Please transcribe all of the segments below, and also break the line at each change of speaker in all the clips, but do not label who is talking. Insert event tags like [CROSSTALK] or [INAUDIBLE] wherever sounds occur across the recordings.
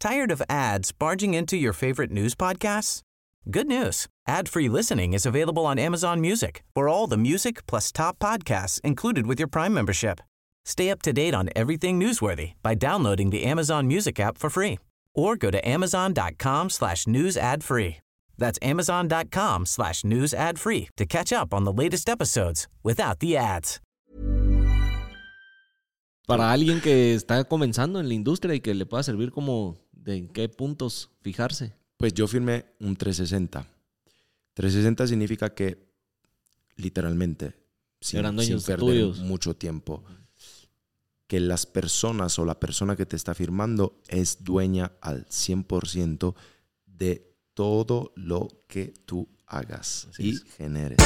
Tired of ads barging into your favorite news podcasts? Good news. Ad-free listening is available on Amazon Music for all the music plus top podcasts included with your Prime membership. Stay up to date on everything newsworthy by downloading the Amazon Music app for free or go to amazon.com slash news ad free. That's amazon.com slash news ad free to catch up on the latest episodes without the ads.
Para alguien que está comenzando en la industria y que le pueda servir como de en qué puntos fijarse.
Pues yo firmé un 360. 360 significa que literalmente, sin,
Eran
sin
dueños
perder
tuyos.
mucho tiempo, que las personas o la persona que te está firmando es dueña al 100% de todo lo que tú hagas
Así
y
es.
generes.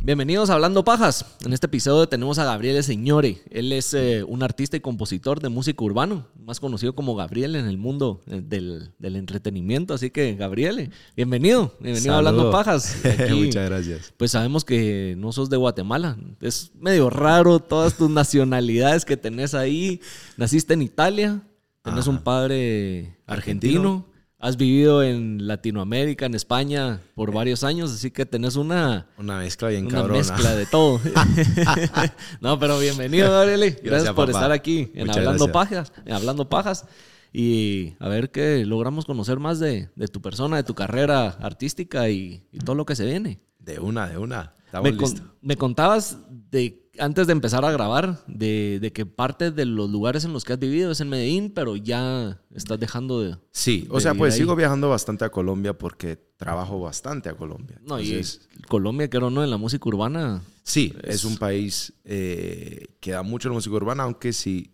Bienvenidos a Hablando Pajas. En este episodio tenemos a Gabriele Señore. Él es eh, un artista y compositor de música urbano, más conocido como Gabriel en el mundo eh, del, del entretenimiento. Así que, Gabriele, bienvenido. Bienvenido a Hablando. Pajas. [LAUGHS] Aquí,
Muchas gracias.
Pues sabemos que no sos de Guatemala. Es medio raro todas tus nacionalidades que tenés ahí. Naciste en Italia, tenés
Ajá.
un padre argentino.
Argentino.
Has vivido en Latinoamérica, en España, por varios años, así que tenés una,
Una mezcla bien
una
cabrona.
mezcla de todo. [LAUGHS] [LAUGHS] no, pero bienvenido, Gabriele. Gracias,
Gracias,
por
papá.
estar aquí en
Muchas
Hablando
gracias.
Pajas. En Hablando Pajas. Y a ver que logramos conocer más de, de tu persona, de tu carrera artística y, y todo lo que se viene.
De una, de una. Estamos
Me, con- me contabas de antes de empezar a grabar de, de que parte de los lugares en los que has vivido es en Medellín, pero ya estás dejando de...
Sí, o
de
sea, pues
ahí.
sigo viajando bastante a Colombia porque trabajo bastante a Colombia.
No, y
Entonces,
Colombia, que no, en la música urbana.
Sí,
Es-
es, un país eh, que da mucho la música urbana, aunque sí,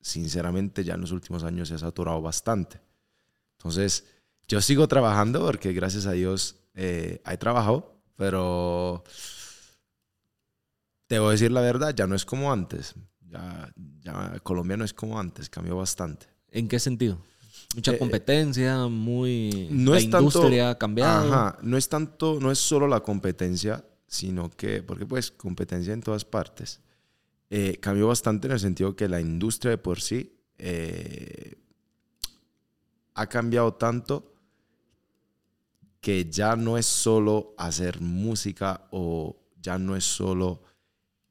sinceramente ya en los últimos años se ha saturado bastante. Entonces, yo sigo trabajando porque gracias a Dios eh, hay trabajo, pero te voy a decir la verdad, ya no es como antes. Ya, ya Colombia no es como antes, cambió bastante.
¿En qué sentido? Mucha
Eh,
competencia, muy...
no
la
es tanto-
industria ha cambiado.
Ajá, no es tanto, no es solo la competencia, sino que, porque pues competencia en todas partes. Eh, cambió bastante en el sentido que la industria de por sí eh, ha cambiado tanto que ya no es solo hacer música o ya no es solo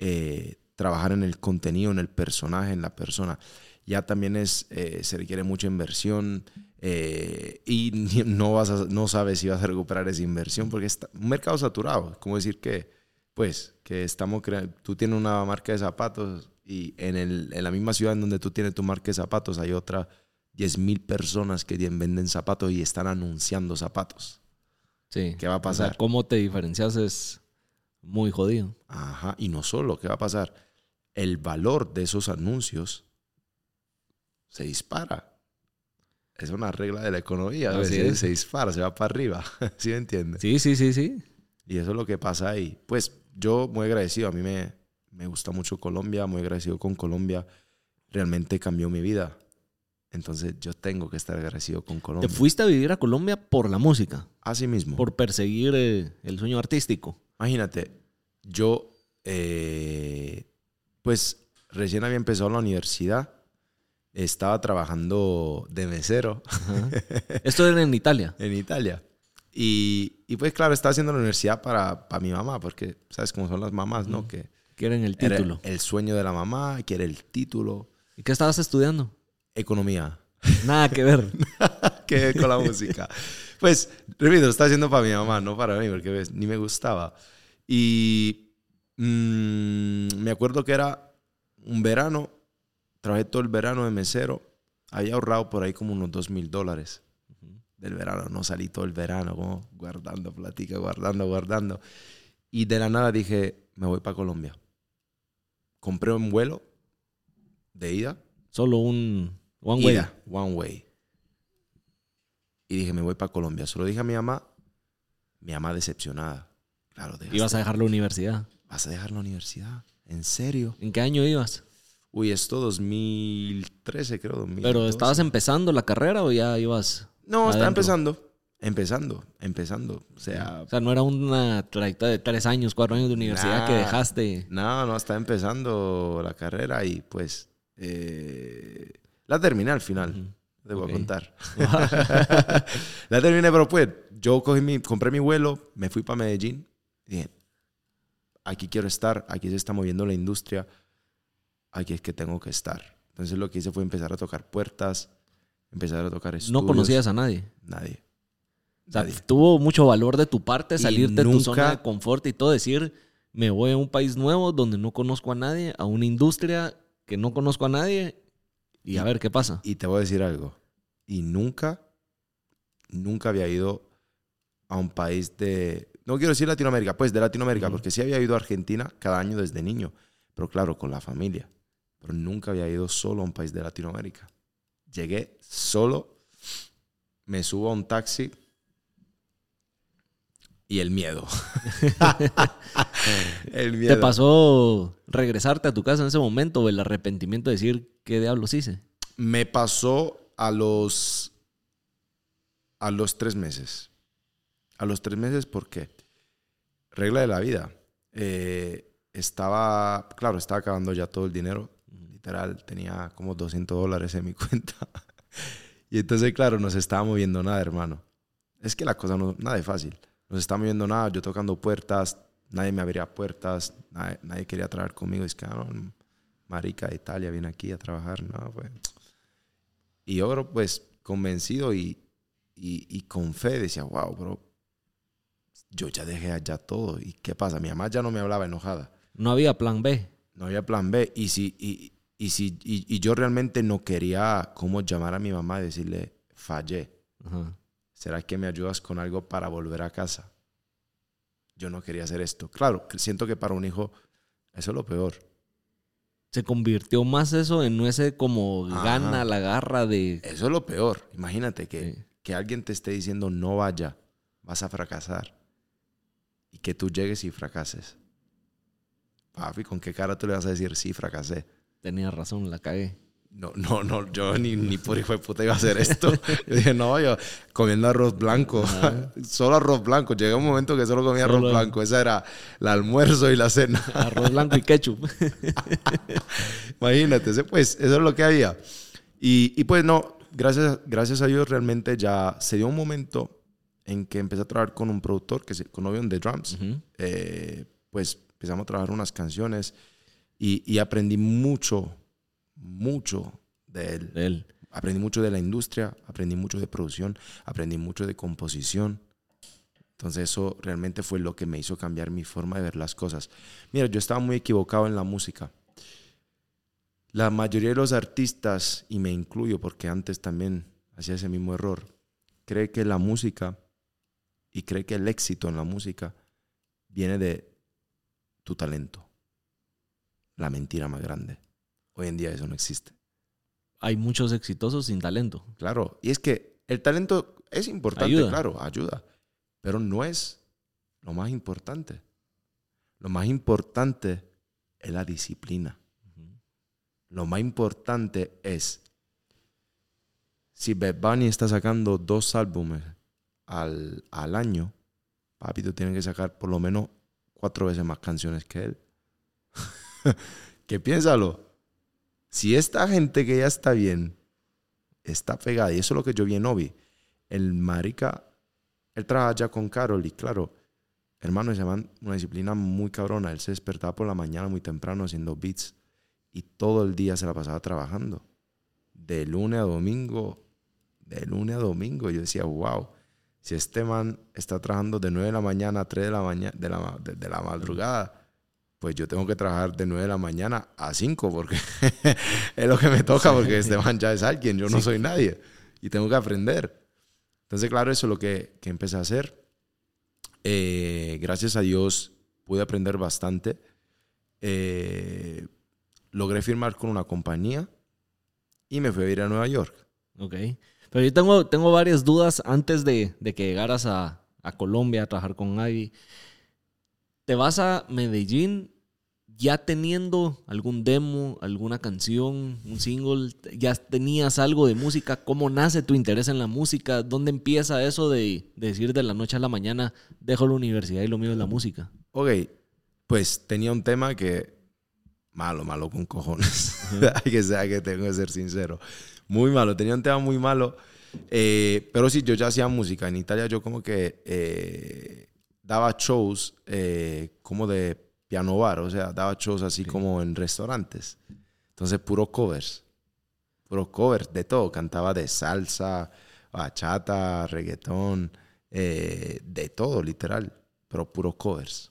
eh, trabajar en el contenido, en el personaje, en la persona. Ya también es, eh, se requiere mucha inversión eh, y [LAUGHS] no, vas a- no sabes si vas a recuperar esa inversión porque está un mercado saturado. Es como decir que, pues, que estamos tú tienes una marca de zapatos y en, el, en la misma ciudad en donde tú tienes tu marca de zapatos hay otra 10 mil personas que venden zapatos y están anunciando zapatos.
Sí.
¿Qué va a
O sea,
pasar?
cómo te diferencias es muy jodido.
Ajá, y no solo, ¿qué va a pasar? El valor de esos anuncios se dispara. Es una regla de la economía,
Así
se,
es.
se dispara, se va para arriba, [LAUGHS] ¿sí me entiendes?
Sí, sí, sí, sí.
Y eso es lo que pasa ahí. Pues yo muy agradecido, a mí me, me gusta mucho Colombia, muy agradecido con Colombia, realmente cambió mi vida. Entonces yo tengo que estar agradecido con
Te
Colombia.
fuiste a vivir a Colombia por la música,
Así mismo.
por perseguir eh, el sueño artístico.
Imagínate, yo, eh, pues recién había empezado la universidad, estaba trabajando de mesero
Ajá. Esto era en Italia. [LAUGHS]
en Italia. Y, y, pues claro, estaba haciendo la universidad para, para mi mamá, porque sabes cómo son las mamás, ¿no? Que
Quieren el título.
el sueño de la mamá, quiere el título,
¿Y qué estabas estudiando?
economía.
Nada que ver. [LAUGHS]
que ver con la música. Pues, repito, lo estaba haciendo para mi mamá, no para mí, porque ves, ni me gustaba. Y mm, me acuerdo que era un verano, trabajé todo el verano de mesero, había ahorrado por ahí como unos dos mil dólares del verano, no salí todo el verano como guardando platica, guardando, guardando. Y de la nada dije, me voy para Colombia. Compré un vuelo de ida.
Solo un one way.
one way. Y dije, me voy para Colombia. Solo dije a mi mamá, mi mamá decepcionada. Claro, dejaste-
Ibas a dejar la universidad.
¿Vas a dejar la universidad? ¿En serio?
¿En qué año ibas?
Uy, esto 2013, creo. 2012.
¿Pero estabas empezando la carrera o ya ibas?
No, estaba
adentro?
empezando. Empezando, empezando. O sea,
O sea, no era una trayectoria de tres años, cuatro años de universidad que dejaste.
no, no, estaba empezando la carrera y pues eh, la terminé al final. Te voy
Ok.
a contar. [LAUGHS] [LAUGHS] la terminé, pero pues yo cogí mi, compré mi vuelo, me fui para Medellín y dije, aquí quiero estar, aquí se está moviendo la industria, aquí es que tengo que estar. Entonces lo que hice fue empezar a tocar puertas, empezar a tocar estudios.
No conocías a nadie.
Nadie.
O sea,
Nadie.
tuvo mucho valor de tu parte salir de tu zona de confort y todo, decir, me voy a un país nuevo donde no conozco a nadie, a una industria que no conozco a nadie y a ver qué pasa.
Y te voy a decir algo. Y nunca, nunca había ido a un país de... No quiero decir Latinoamérica, pues de Latinoamérica, porque sí había ido a Argentina cada año desde niño. Pero claro, con la familia. Pero nunca había ido solo a un país de Latinoamérica. Llegué solo, me subo a un taxi y el miedo. [LAUGHS] el miedo.
¿Te pasó regresarte a tu casa en ese momento o el arrepentimiento de decir, ¿qué diablos hice?
Me pasó a los a los tres meses. A los tres meses, ¿por qué? Regla de la vida. Eh, estaba, claro, estaba acabando ya todo el dinero. Literal, tenía como 200 dólares en mi [LAUGHS] cuenta. y entonces, claro, no se estaba moviendo nada, hermano. Es que la cosa no, nada es fácil. No se estaba moviendo nada. Yo tocando puertas, nadie me abría puertas, nadie, quería trabajar conmigo. Es que, ah, marica de Italia viene aquí a trabajar. No, pues. Y yo, pues, convencido y, y, y con fe decía, wow, bro, yo ya dejé allá todo. ¿Y qué pasa? Mi mamá ya no me hablaba enojada.
No había plan B.
No había plan B. Y, si, y, y, si, y, y yo realmente no quería cómo llamar a mi mamá y decirle, fallé.
Ajá.
¿Será que me ayudas con algo para volver a casa? Yo no quería hacer esto. Claro, siento que para un hijo eso es lo peor.
Se convirtió más eso en ese como
Ajá.
gana, la garra de...
Eso es lo peor. Imagínate que,
Sí.
que alguien te esté diciendo no vaya, vas a fracasar. Y que tú llegues y fracases. Papi, ¿con qué cara tú le vas a decir sí, fracasé?
Tenía razón, la cagué.
No, no, no, yo ni, ni por hijo de puta iba a hacer esto. [LAUGHS] Yo dije, no, yo comiendo arroz blanco, [LAUGHS] solo arroz blanco. Llega un momento que solo comía arroz
Solo-
blanco. Esa era el almuerzo y la cena.
Arroz blanco y ketchup. [LAUGHS]
Imagínate, pues eso es lo que había. Y, y pues no, gracias, gracias a Dios realmente ya se dio un momento en que empecé a trabajar con un productor, que es con Obion de Drums.
Ujú.
Eh, pues empezamos a trabajar unas canciones y, y aprendí mucho, mucho de él.
De él.
Aprendí mucho de la industria, aprendí mucho de producción, aprendí mucho de composición. Entonces eso realmente fue lo que me hizo cambiar mi forma de ver las cosas. Mira, yo estaba muy equivocado en la música. La mayoría de los artistas, y me incluyo porque antes también hacía ese mismo error, cree que la música y cree que el éxito en la música viene de tu talento. La mentira más grande. Hoy en día eso no existe.
Hay muchos exitosos sin talento.
Claro, y es que el talento es importante,
Ayuda.
claro, ayuda, pero no es lo más importante. Lo más importante es la disciplina. Lo más importante es, si Bad Bunny está sacando dos álbumes al, al año, papi, tú tienes que sacar por lo menos cuatro veces más canciones que él. [LAUGHS] que piénsalo. Si esta gente que ya está bien, está pegada, y eso es lo que yo vi en Obi, el marica, él trabaja ya con Carol y claro, hermano, se llaman una disciplina muy cabrona. Él se despertaba por la mañana muy temprano haciendo beats y todo el día se la pasaba trabajando. De lunes a domingo, de lunes a domingo. Yo decía, wow, si este man está trabajando de 9 de la mañana a 3 de la, mañana, de la, de, de la madrugada, pues yo tengo que trabajar de 9 de la mañana a 5 porque [LAUGHS] es lo que me toca porque este man ya es alguien, yo no soy nadie y tengo que aprender. Entonces, claro, eso es lo que, que empecé a hacer. Eh, gracias a Dios pude aprender bastante. Eh, logré firmar con una compañía y me fui a ir a Nueva York.
Ok. Pero yo tengo, tengo varias dudas antes de, de que llegaras a, a Colombia a trabajar con Ivy. ¿Te vas a Medellín ya teniendo algún demo, alguna canción, un single? ¿Ya tenías algo de música? ¿Cómo nace tu interés en la música? ¿Dónde empieza eso de, de decir de la noche a la mañana, dejo la universidad y lo mío es la música?
Ok, pues tenía un tema que malo, malo con cojones. [LAUGHS] Hay que ser, que tengo que ser sincero. Muy malo, tenía un tema muy malo. Eh, pero sí, yo ya hacía música. En Italia yo como que eh, daba shows eh, como de piano bar, o sea, daba shows así como en restaurantes. Entonces, puro covers. Puro covers de todo. Cantaba de salsa, bachata, reggaetón, de todo, literal. Pero puro covers.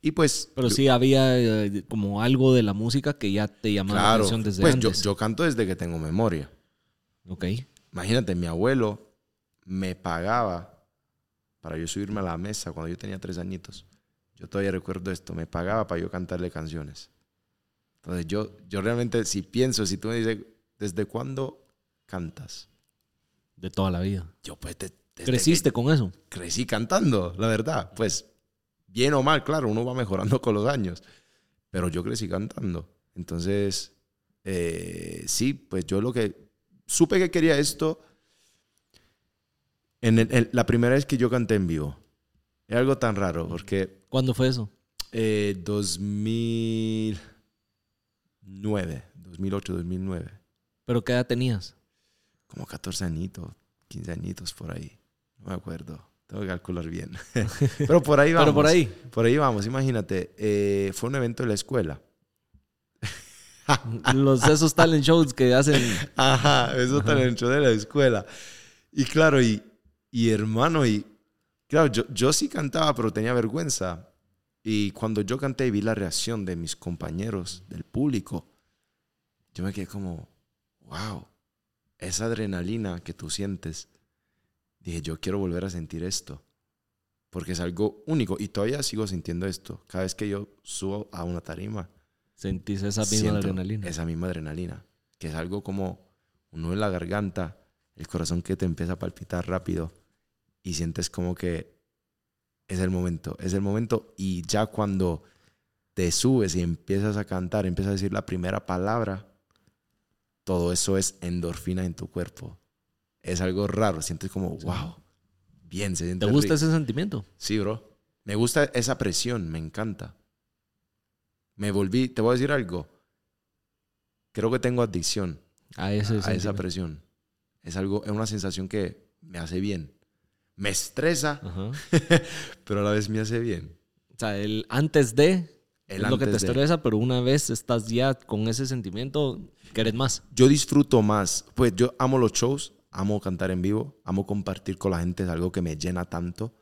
Y pues.
Pero
yo-
sí había eh, como algo de la música que ya te llamaba la atención desde
pues yo, yo canto desde que tengo memoria.
Ok.
Imagínate, mi abuelo me pagaba para yo subirme a la mesa cuando yo tenía tres añitos. Yo todavía recuerdo esto, me pagaba para yo cantarle canciones. Entonces yo, yo realmente, si pienso, si tú me dices, ¿desde cuándo cantas?
De toda la vida.
Yo pues de-
¿Creciste con eso?
crecí cantando, la verdad. Pues bien o mal, claro, uno va mejorando [LAUGHS] con los años. Pero yo crecí cantando. Entonces, eh, sí, pues yo lo que supe que quería esto en el- la primera vez que yo canté en vivo. Es algo tan raro porque
¿Cuándo fue eso?
eh, 2009, 2008, 2009,
¿Pero qué edad tenías?
como 14 añitos, 15 añitos por ahí. No me acuerdo. Tengo que calcular bien. [LAUGHS] Pero por ahí vamos. [LAUGHS]
Pero por ahí.
Por ahí vamos, imagínate. eh, fue un evento de la escuela. [LAUGHS]
Los, esos talent shows que hacen.
Ajá, eso tan dentro de la escuela. Y claro, y, y hermano, y claro, yo, yo sí cantaba, pero tenía vergüenza. Y cuando yo canté y vi la reacción de mis compañeros, del público, yo me quedé como, wow, esa adrenalina que tú sientes. Dije, yo quiero volver a sentir esto. Porque es algo único. Y todavía sigo sintiendo esto. Cada vez que yo subo a una tarima,
Sentís esa misma adrenalina.
Esa misma adrenalina. Que es algo como un nudo en la garganta, el corazón que te empieza a palpitar rápido y sientes como que es el momento, es el momento. Y ya cuando te subes y empiezas a cantar, empiezas a decir la primera palabra, todo eso es endorfina en tu cuerpo. Es algo raro, sientes como, wow, bien, se siente
¿Te gusta
rico.
ese sentimiento?
Sí, bro. Me gusta esa presión, me encanta. Me volví, te voy a decir algo. Creo que tengo adicción
A ese
a esa presión. Es algo, es una sensación que me hace bien. Me estresa,
Ajá. [LAUGHS]
pero a la vez me hace bien.
O sea, el antes de
El
es lo que te
de.
estresa, pero una vez estás ya con ese sentimiento, querés más.
Yo disfruto más. Pues yo amo los shows, amo cantar en vivo, amo compartir con la gente, es algo que me llena tanto.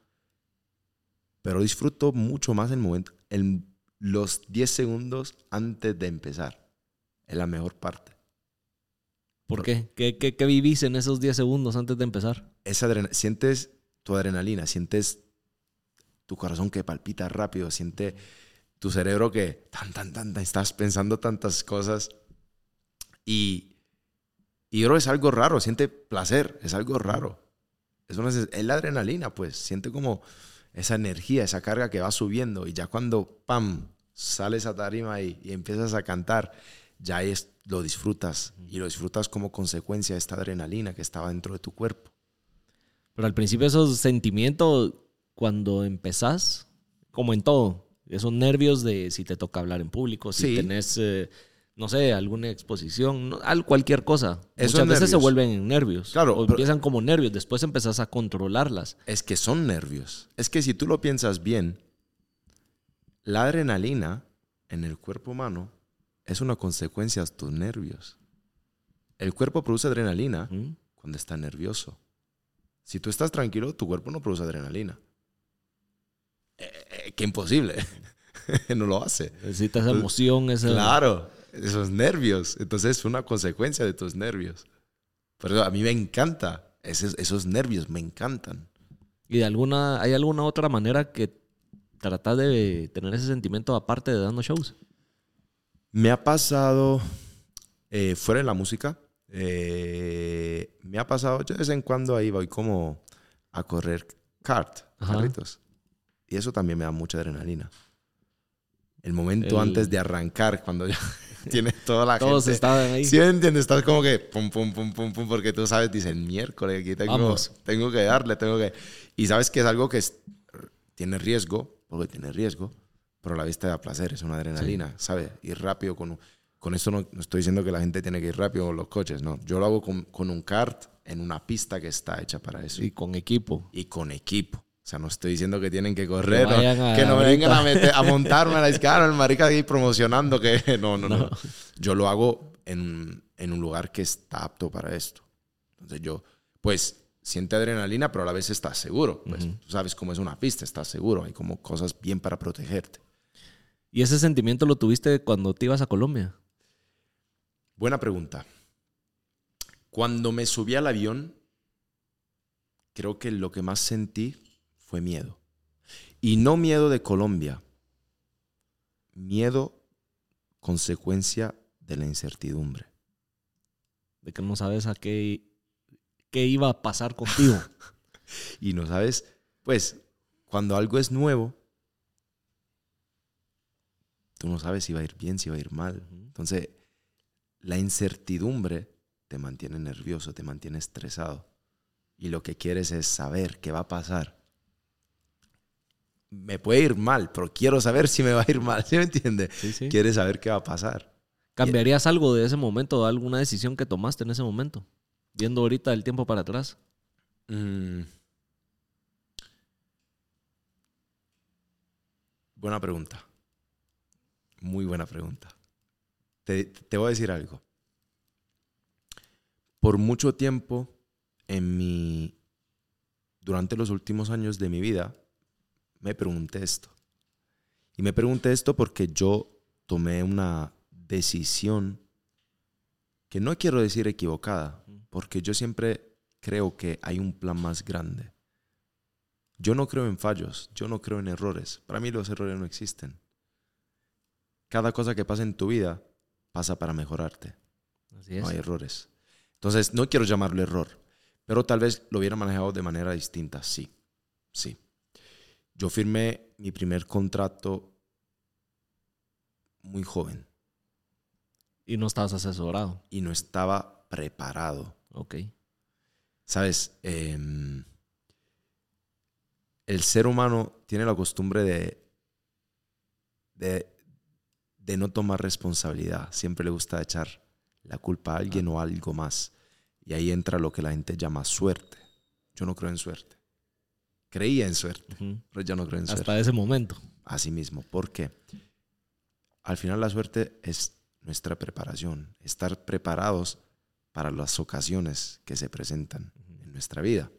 Pero disfruto mucho más el momento, el, los 10 segundos antes de empezar. Es la mejor parte.
¿Por qué? ¿Qué, qué, qué vivís en esos 10 segundos antes de empezar?
esa sientes tu adrenalina, sientes tu corazón que palpita rápido, siente tu cerebro que tan, tan, tan, estás pensando tantas cosas. Y, y bro, es algo raro, siente placer, es algo raro. Es, una, es la adrenalina, pues, siente como esa energía, esa carga que va subiendo. Y ya cuando, pam, sales a tarima y, y empiezas a cantar, ya es, lo disfrutas. Y lo disfrutas como consecuencia de esta adrenalina que estaba dentro de tu cuerpo.
Pero al principio esos sentimientos, cuando empezás, como en todo, esos nervios de si te toca hablar en público, si
Sí.
tenés, eh, no sé, alguna exposición, no- al- cualquier cosa.
Esos
Muchas veces se vuelven nervios.
Claro,
O empiezan como nervios, después empezás a controlarlas.
Es que son nervios. Es que si tú lo piensas bien, la adrenalina en el cuerpo humano es una consecuencia de tus nervios. El cuerpo produce adrenalina
¿Mm?
cuando está nervioso. Si tú estás tranquilo, tu cuerpo no produce adrenalina. Eh, eh, qué imposible. [LAUGHS] no lo hace.
Necesitas esa emoción, esa...
Claro, esos nervios. Entonces es una consecuencia de tus nervios. Por eso a mí me encanta. Esos, esos nervios me encantan.
¿Y de alguna, hay alguna otra manera que tratás de tener ese sentimiento aparte de dando shows?
Me ha pasado, eh, fuera de la música, eh, me ha pasado, yo de vez en cuando ahí voy como a correr kart,
Ajá.
carritos. Y eso también me da mucha adrenalina. El momento
El-
antes de arrancar, cuando ya [LAUGHS] tiene toda la
Todos
gente.
estaban ahí.
¿Sí entiendes? Estás como que pum, pum, pum, pum, pum, porque tú sabes, dicen miércoles, aquí tengo,
Vamos.
tengo que darle, tengo que. Y sabes que es algo que es- tiene riesgo, porque tiene riesgo, pero la vista da placer, es una adrenalina, ¿sabes? Ir rápido con. Con esto no, no estoy diciendo que la gente tiene que ir rápido con los coches, no. Yo lo hago con, con un kart en una pista que está hecha para eso.
Y con equipo.
Y con equipo. O sea, no estoy diciendo que tienen que correr,
Que
no, que no vengan a, meter- a montarme a la izquierda, el marica ahí promocionando que [LAUGHS] no, no, no,
No.
Yo lo hago en, en un lugar que está apto para esto. Entonces yo, pues, siente adrenalina, pero a la vez estás seguro. Pues, tú sabes cómo es una pista, estás seguro. Hay como cosas bien para protegerte.
¿Y ese sentimiento lo tuviste cuando te ibas a Colombia?
Buena pregunta. Cuando me subí al avión, creo que lo que más sentí fue miedo. Y no miedo de Colombia. Miedo consecuencia de la incertidumbre.
De que no sabes a qué, qué iba a pasar contigo. [LAUGHS]
Y no sabes, pues, cuando algo es nuevo, tú no sabes si va a ir bien, si va a ir mal. Entonces, la incertidumbre te mantiene nervioso, te mantiene estresado. Y lo que quieres es saber qué va a pasar. Me puede ir mal, pero quiero saber si me va a ir mal. [LAUGHS] ¿Sí me entiendes?
Sí, sí.
Quieres saber qué va a pasar.
¿Cambiarías algo de ese momento, alguna decisión que tomaste en ese momento? Viendo ahorita el tiempo para atrás.
Mm. Buena pregunta. Muy buena pregunta. Te, te voy a decir algo. Por mucho tiempo en mi durante los últimos años de mi vida me pregunté esto. Y me pregunté esto porque yo tomé una decisión que no quiero decir equivocada, porque yo siempre creo que hay un plan más grande. Yo no creo en fallos, yo no creo en errores. Para mí los errores no existen. Cada cosa que pasa en tu vida pasa para mejorarte.
Así es.
No hay errores. Entonces, no quiero llamarlo error, pero tal vez lo hubiera manejado de manera distinta. Sí, sí. Yo firmé mi primer contrato muy joven
Y no estabas asesorado.
y no estaba preparado.
Ok.
Sabes, Em, el ser humano tiene la costumbre de, de, de no tomar responsabilidad. Siempre le gusta echar la culpa a alguien o a algo más. Y ahí entra lo que la gente llama suerte. Yo no creo en suerte. Creía en suerte, pero ya no creo en suerte.
Hasta ese momento.
Así mismo. ¿Por qué? Al final la suerte es nuestra preparación, estar preparados para las ocasiones que se presentan en nuestra vida.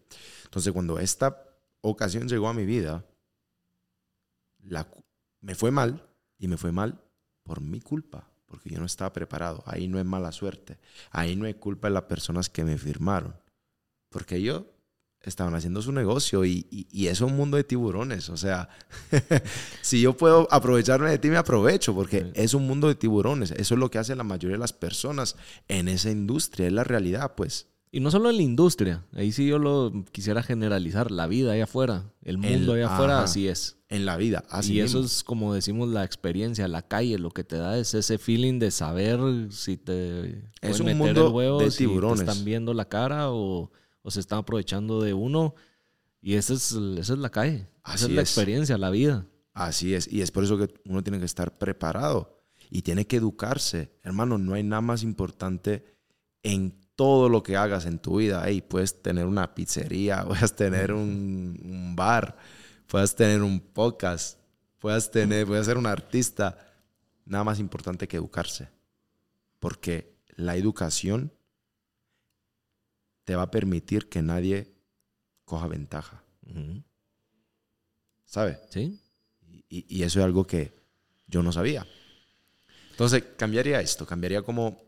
Entonces, cuando esta ocasión llegó a mi vida, la me fue mal y me fue mal por mi culpa, porque yo no estaba preparado. Ahí no es mala suerte, ahí no es culpa de las personas que me firmaron, porque ellos estaban haciendo su negocio y, y, es un mundo de tiburones. O sea, [LAUGHS] si yo puedo aprovecharme de ti, me aprovecho, porque
Sí.
es un mundo de tiburones. Eso es lo que hace la mayoría de las personas en esa industria, es la realidad, pues.
Y no solo en la industria. Ahí sí yo lo quisiera generalizar. La vida allá afuera. El mundo allá afuera,
ajá.
así es.
En la vida, así
y eso es como decimos la experiencia, la calle, lo que te da es ese feeling de saber si te
Es un
meter
mundo
el huevo,
de
si
tiburones.
te están viendo la cara o, o se están aprovechando de uno. Y esa es, esa es la calle. esa
Así
es la
es.
experiencia, la vida.
Así es. Y es por eso que uno tiene que estar preparado y tiene que educarse. Hermano, no hay nada más importante en todo lo que hagas en tu vida. Hey, puedes tener una pizzería, [LAUGHS] puedes tener un, un bar, puedes tener un podcast, puedes tener, puedes ser un artista. Nada más importante que educarse. Porque la educación te va a permitir que nadie coja ventaja.
Ujú.
¿Sabes?
¿Sí?
Y, y eso es algo que yo no sabía. Entonces, cambiaría esto, cambiaría como,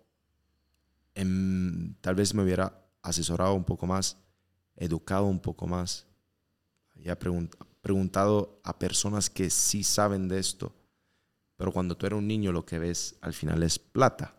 em, tal vez me hubiera asesorado un poco más, educado un poco más, ya pregunt- preguntado a personas que sí saben de esto, pero cuando tú eres un niño lo que ves al final es plata.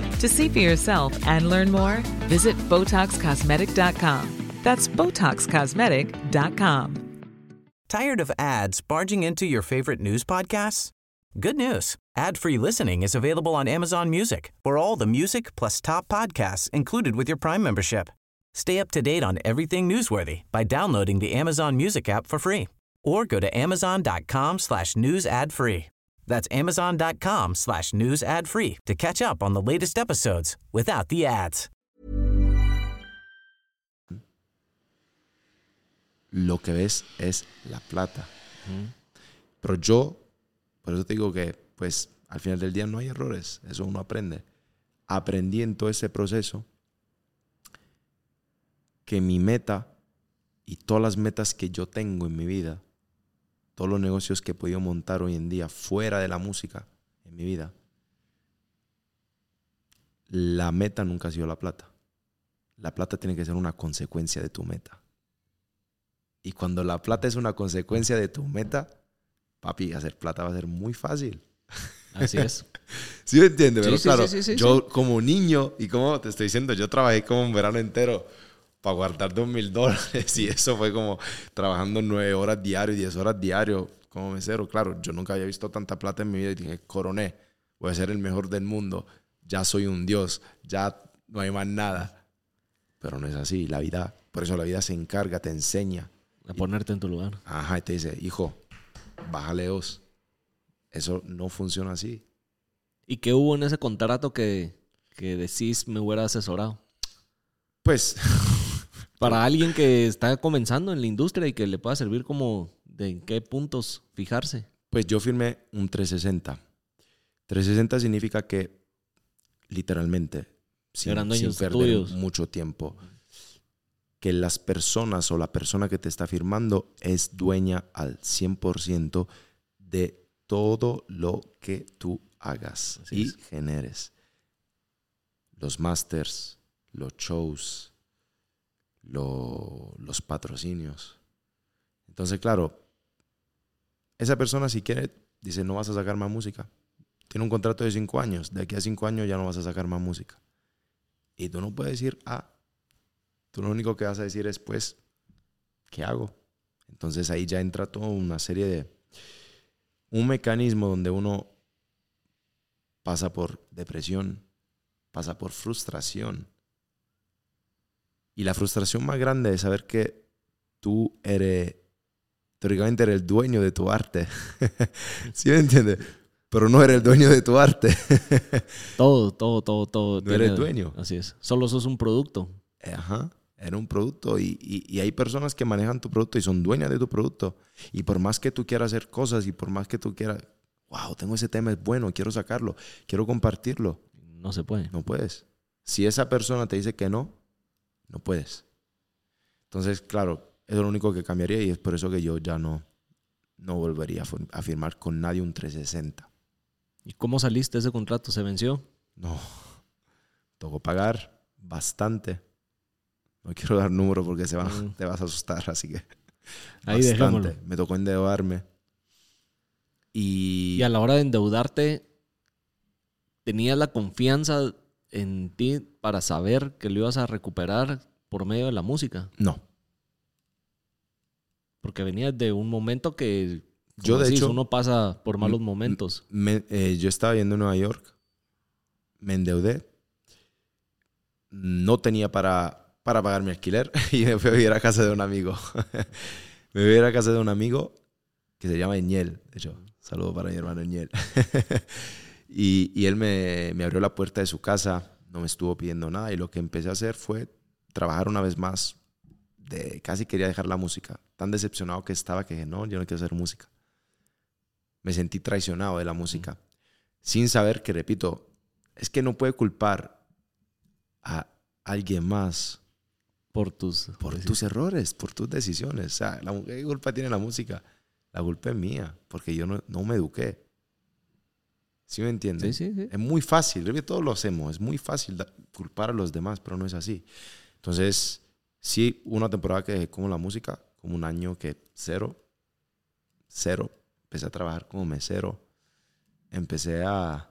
To see for yourself and learn more, visit BotoxCosmetic.com. That's BotoxCosmetic.com.
Tired of ads barging into your favorite news podcasts? Good news. Ad-free listening is available on Amazon Music for all the music plus top podcasts included with your Prime membership. Stay up to date on everything newsworthy by downloading the Amazon Music app for free or go to amazon.com slash news ad free. That's amazon.com slash news ad free to catch up on the latest episodes without the ads.
lo que ves es la plata. Pero yo, por eso digo que, pues, al final del día no hay errores, eso uno aprende. Aprendí en todo ese proceso que mi meta y todas las metas que yo tengo en mi vida, todos los negocios que he podido montar hoy en día fuera de la música en mi vida, la meta nunca ha sido la plata. La plata tiene que ser una consecuencia de tu meta. Y cuando la plata es una consecuencia de tu meta, papi, hacer plata va a ser muy fácil.
Así es. [LAUGHS]
¿Sí me entiendes? Pero
Sí,
claro,
sí,
yo como niño, y como te estoy diciendo, yo trabajé como un verano entero para guardar dos mil dólares [LAUGHS] y eso fue como trabajando nueve horas diario, diez horas diario como mesero. Claro, yo nunca había visto tanta plata en mi vida y dije, coroné, voy a ser el mejor del mundo, ya soy un dios, ya no hay más nada. Pero no es así, la vida, por eso la vida se encarga, te enseña.
A ponerte en tu lugar.
Ajá, y te dice, hijo, bájale dos. Eso no funciona así.
¿Y qué hubo en ese contrato que, que decís me hubiera asesorado?
Pues, [LAUGHS]
Para alguien que está comenzando en la industria y que le pueda servir como de en qué puntos fijarse.
pues yo firmé un 360. 360 significa que, literalmente, sin, perder
tuyos.
mucho tiempo, que las personas o la persona que te está firmando es dueña al 100% de todo lo que tú hagas
Así
y
es.
generes. Los masters, los shows, lo- los patrocinios. Entonces, claro, esa persona si quiere, dice, no vas a sacar más música. Tiene un contrato de cinco años. De aquí a cinco años ya no vas a sacar más música. Y tú no puedes decir, ah, tú lo único que vas a decir es, pues, ¿qué hago? Entonces ahí ya entra toda una serie de... Un mecanismo donde uno pasa por depresión, pasa por frustración. Y la frustración más grande es saber que tú eres, teóricamente eres el dueño de tu arte. [LAUGHS] ¿Sí me entiendes? Pero no eres el dueño de tu arte. [LAUGHS]
Todo, todo, todo, todo.
No eres dueño.
Así es. Solo sos un producto.
Ajá. Era un producto y, y- y hay personas que manejan tu producto y son dueñas de tu producto. Y por más que tú quieras hacer cosas y por más que tú quieras, wow, tengo ese tema, es bueno, quiero sacarlo, quiero compartirlo,
No se puede.
no puedes. Si esa persona te dice que no, no puedes. Entonces, claro, eso es lo único que cambiaría y es por eso que yo ya no, no volvería a fir- a firmar con nadie un 360.
¿Y cómo saliste ese contrato? ¿Se venció?
No, tocó pagar bastante. No quiero dar número porque se va,
Mm.
te vas a asustar, así que [LAUGHS]
Ahí dejémoslo.
Me tocó endeudarme. Y,
Y a la hora de endeudarte, ¿tenías la confianza en ti para saber que lo ibas a recuperar por medio de la música?
no,
Porque venías de un momento que,
Yo, de
decís,
hecho,
uno pasa por malos momentos.
me- eh, yo estaba viendo en Nueva York, me endeudé, no tenía para, para pagar mi alquiler [LAUGHS] y me fui a vivir a casa de un amigo. [LAUGHS] me fui a vivir a casa de un amigo que se llama Eñel, de hecho, saludo para mi hermano Eñel. [LAUGHS] y, y él me, me abrió la puerta de su casa, no me estuvo pidiendo nada y lo que empecé a hacer fue trabajar una vez más. De, casi quería dejar la música. Tan decepcionado que estaba que dije, no, yo no quiero hacer música. me sentí traicionado de la música. Sin saber que, repito, es que no puede culpar a alguien más
Por tus...
por tus errores, por tus decisiones. O sea, la, ¿qué culpa tiene la música? La culpa es mía, porque yo no, no me eduqué. ¿Sí me entiendes?
Sí, sí, sí.
Es muy fácil, creo que todos lo hacemos, es muy fácil culpar a los demás, pero no es así. Entonces, sí, una temporada que dejé como la música, como un año que cero, cero. Empecé a trabajar como mesero. Empecé a...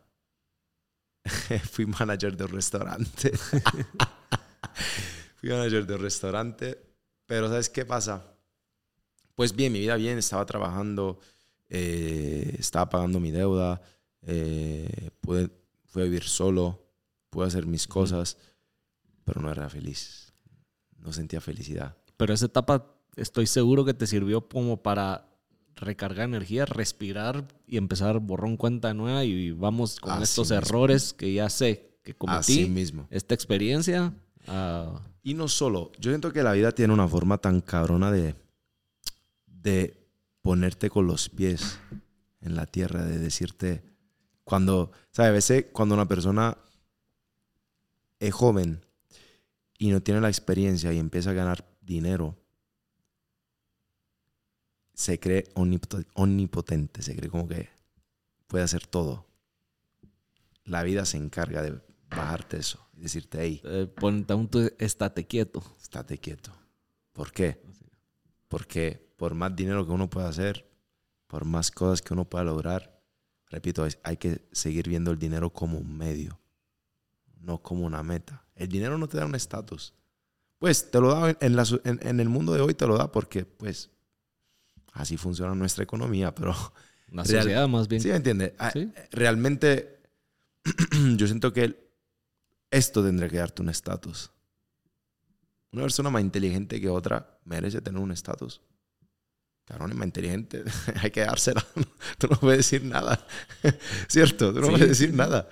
[LAUGHS] Fui manager de un restaurante. [LAUGHS] Fui manager de un restaurante. Pero ¿sabes qué pasa? Pues bien, mi vida bien, estaba trabajando, eh, estaba pagando mi deuda, eh, pude, fui a vivir solo, pude hacer mis cosas, pero no era feliz. No sentía felicidad.
Pero esa etapa estoy seguro que te sirvió como para recargar energía, respirar y empezar borrón cuenta nueva y vamos con
Así
estos
mismo.
errores que ya sé que
Así
cometí,
mismo.
esta experiencia. ah,
Y no solo, yo siento que la vida tiene una forma tan cabrona de, de ponerte con los pies en la tierra, de decirte, cuando, ¿sabes? A veces cuando una persona es joven y no tiene la experiencia y empieza a ganar dinero, se cree omnipo- omnipotente, se cree como que puede hacer todo. La vida se encarga de bajarte eso y decirte, hey,
eh, ponte un estate quieto.
estate quieto. ¿Por qué? Porque por más dinero que uno pueda hacer, por más cosas que uno pueda lograr, repito, hay que seguir viendo el dinero como un medio, no como una meta. El dinero no te da un estatus. Pues te lo da en, en la so- en- en el mundo de hoy, te lo da porque, pues, así funciona nuestra economía, pero [LAUGHS]
La
Real-
sociedad más bien.
¿Sí me entiende? Ah,
Sí.
Realmente, [CLEARS THROAT] yo siento que esto tendría que darte un estatus. Una persona más inteligente que otra merece tener un estatus. Cabrón, es más inteligente, [LAUGHS] hay que dársela. Tú no puedes decir nada. [LAUGHS] ¿Cierto? Tú no
Sí.
puedes decir nada.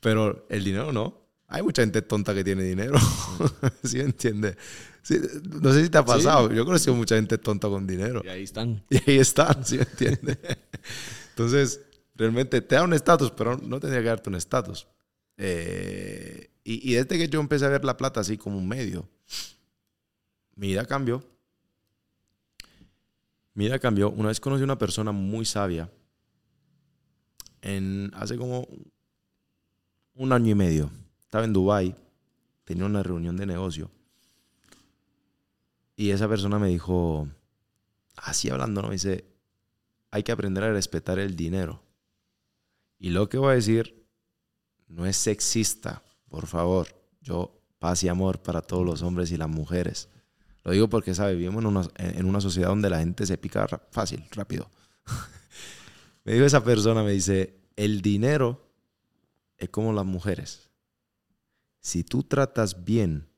Pero el dinero no. Hay mucha gente tonta que tiene dinero. [LAUGHS] ¿Sí me entiende? Sí, no sé si te ha pasado. Yo he conocido mucha gente tonta con dinero.
Y ahí están.
Y ahí están, ¿sí me entiendes? Entonces, realmente te da un estatus, pero no tendría que darte un estatus. Eh, y, y desde que yo empecé a ver la plata así como un medio, mi vida cambió. Mi vida cambió. Una vez conocí a una persona muy sabia. En, hace como un año y medio. Estaba en Dubai Tenía una reunión de negocio. Y esa persona me dijo, así hablando, ¿no? Me dice, hay que aprender a respetar el dinero. Y lo que voy a decir no es sexista, por favor. Yo, paz y amor para todos los hombres y las mujeres. Lo digo porque, ¿sabe? Vivimos en una, en una sociedad donde la gente se pica fácil, rápido. [LAUGHS] me dijo esa persona, me dice, el dinero es como las mujeres. Si tú tratas bien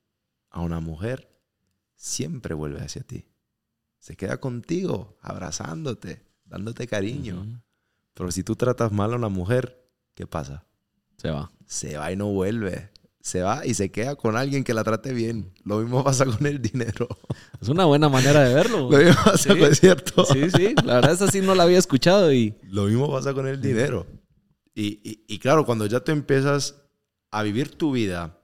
a una mujer, siempre vuelve hacia ti. Se queda contigo, abrazándote, dándote cariño. Pero si tú tratas mal a una mujer, ¿qué pasa?
Se va.
Se va y no vuelve. Se va y se queda con alguien que la trate bien. Lo mismo pasa con el dinero.
Es una buena manera de verlo.
Lo mismo pasa
Sí.
con es cierto.
Sí, sí. La verdad es así no la había escuchado y
Lo mismo pasa con el dinero. Y, y- y claro, cuando ya tú empiezas a vivir tu vida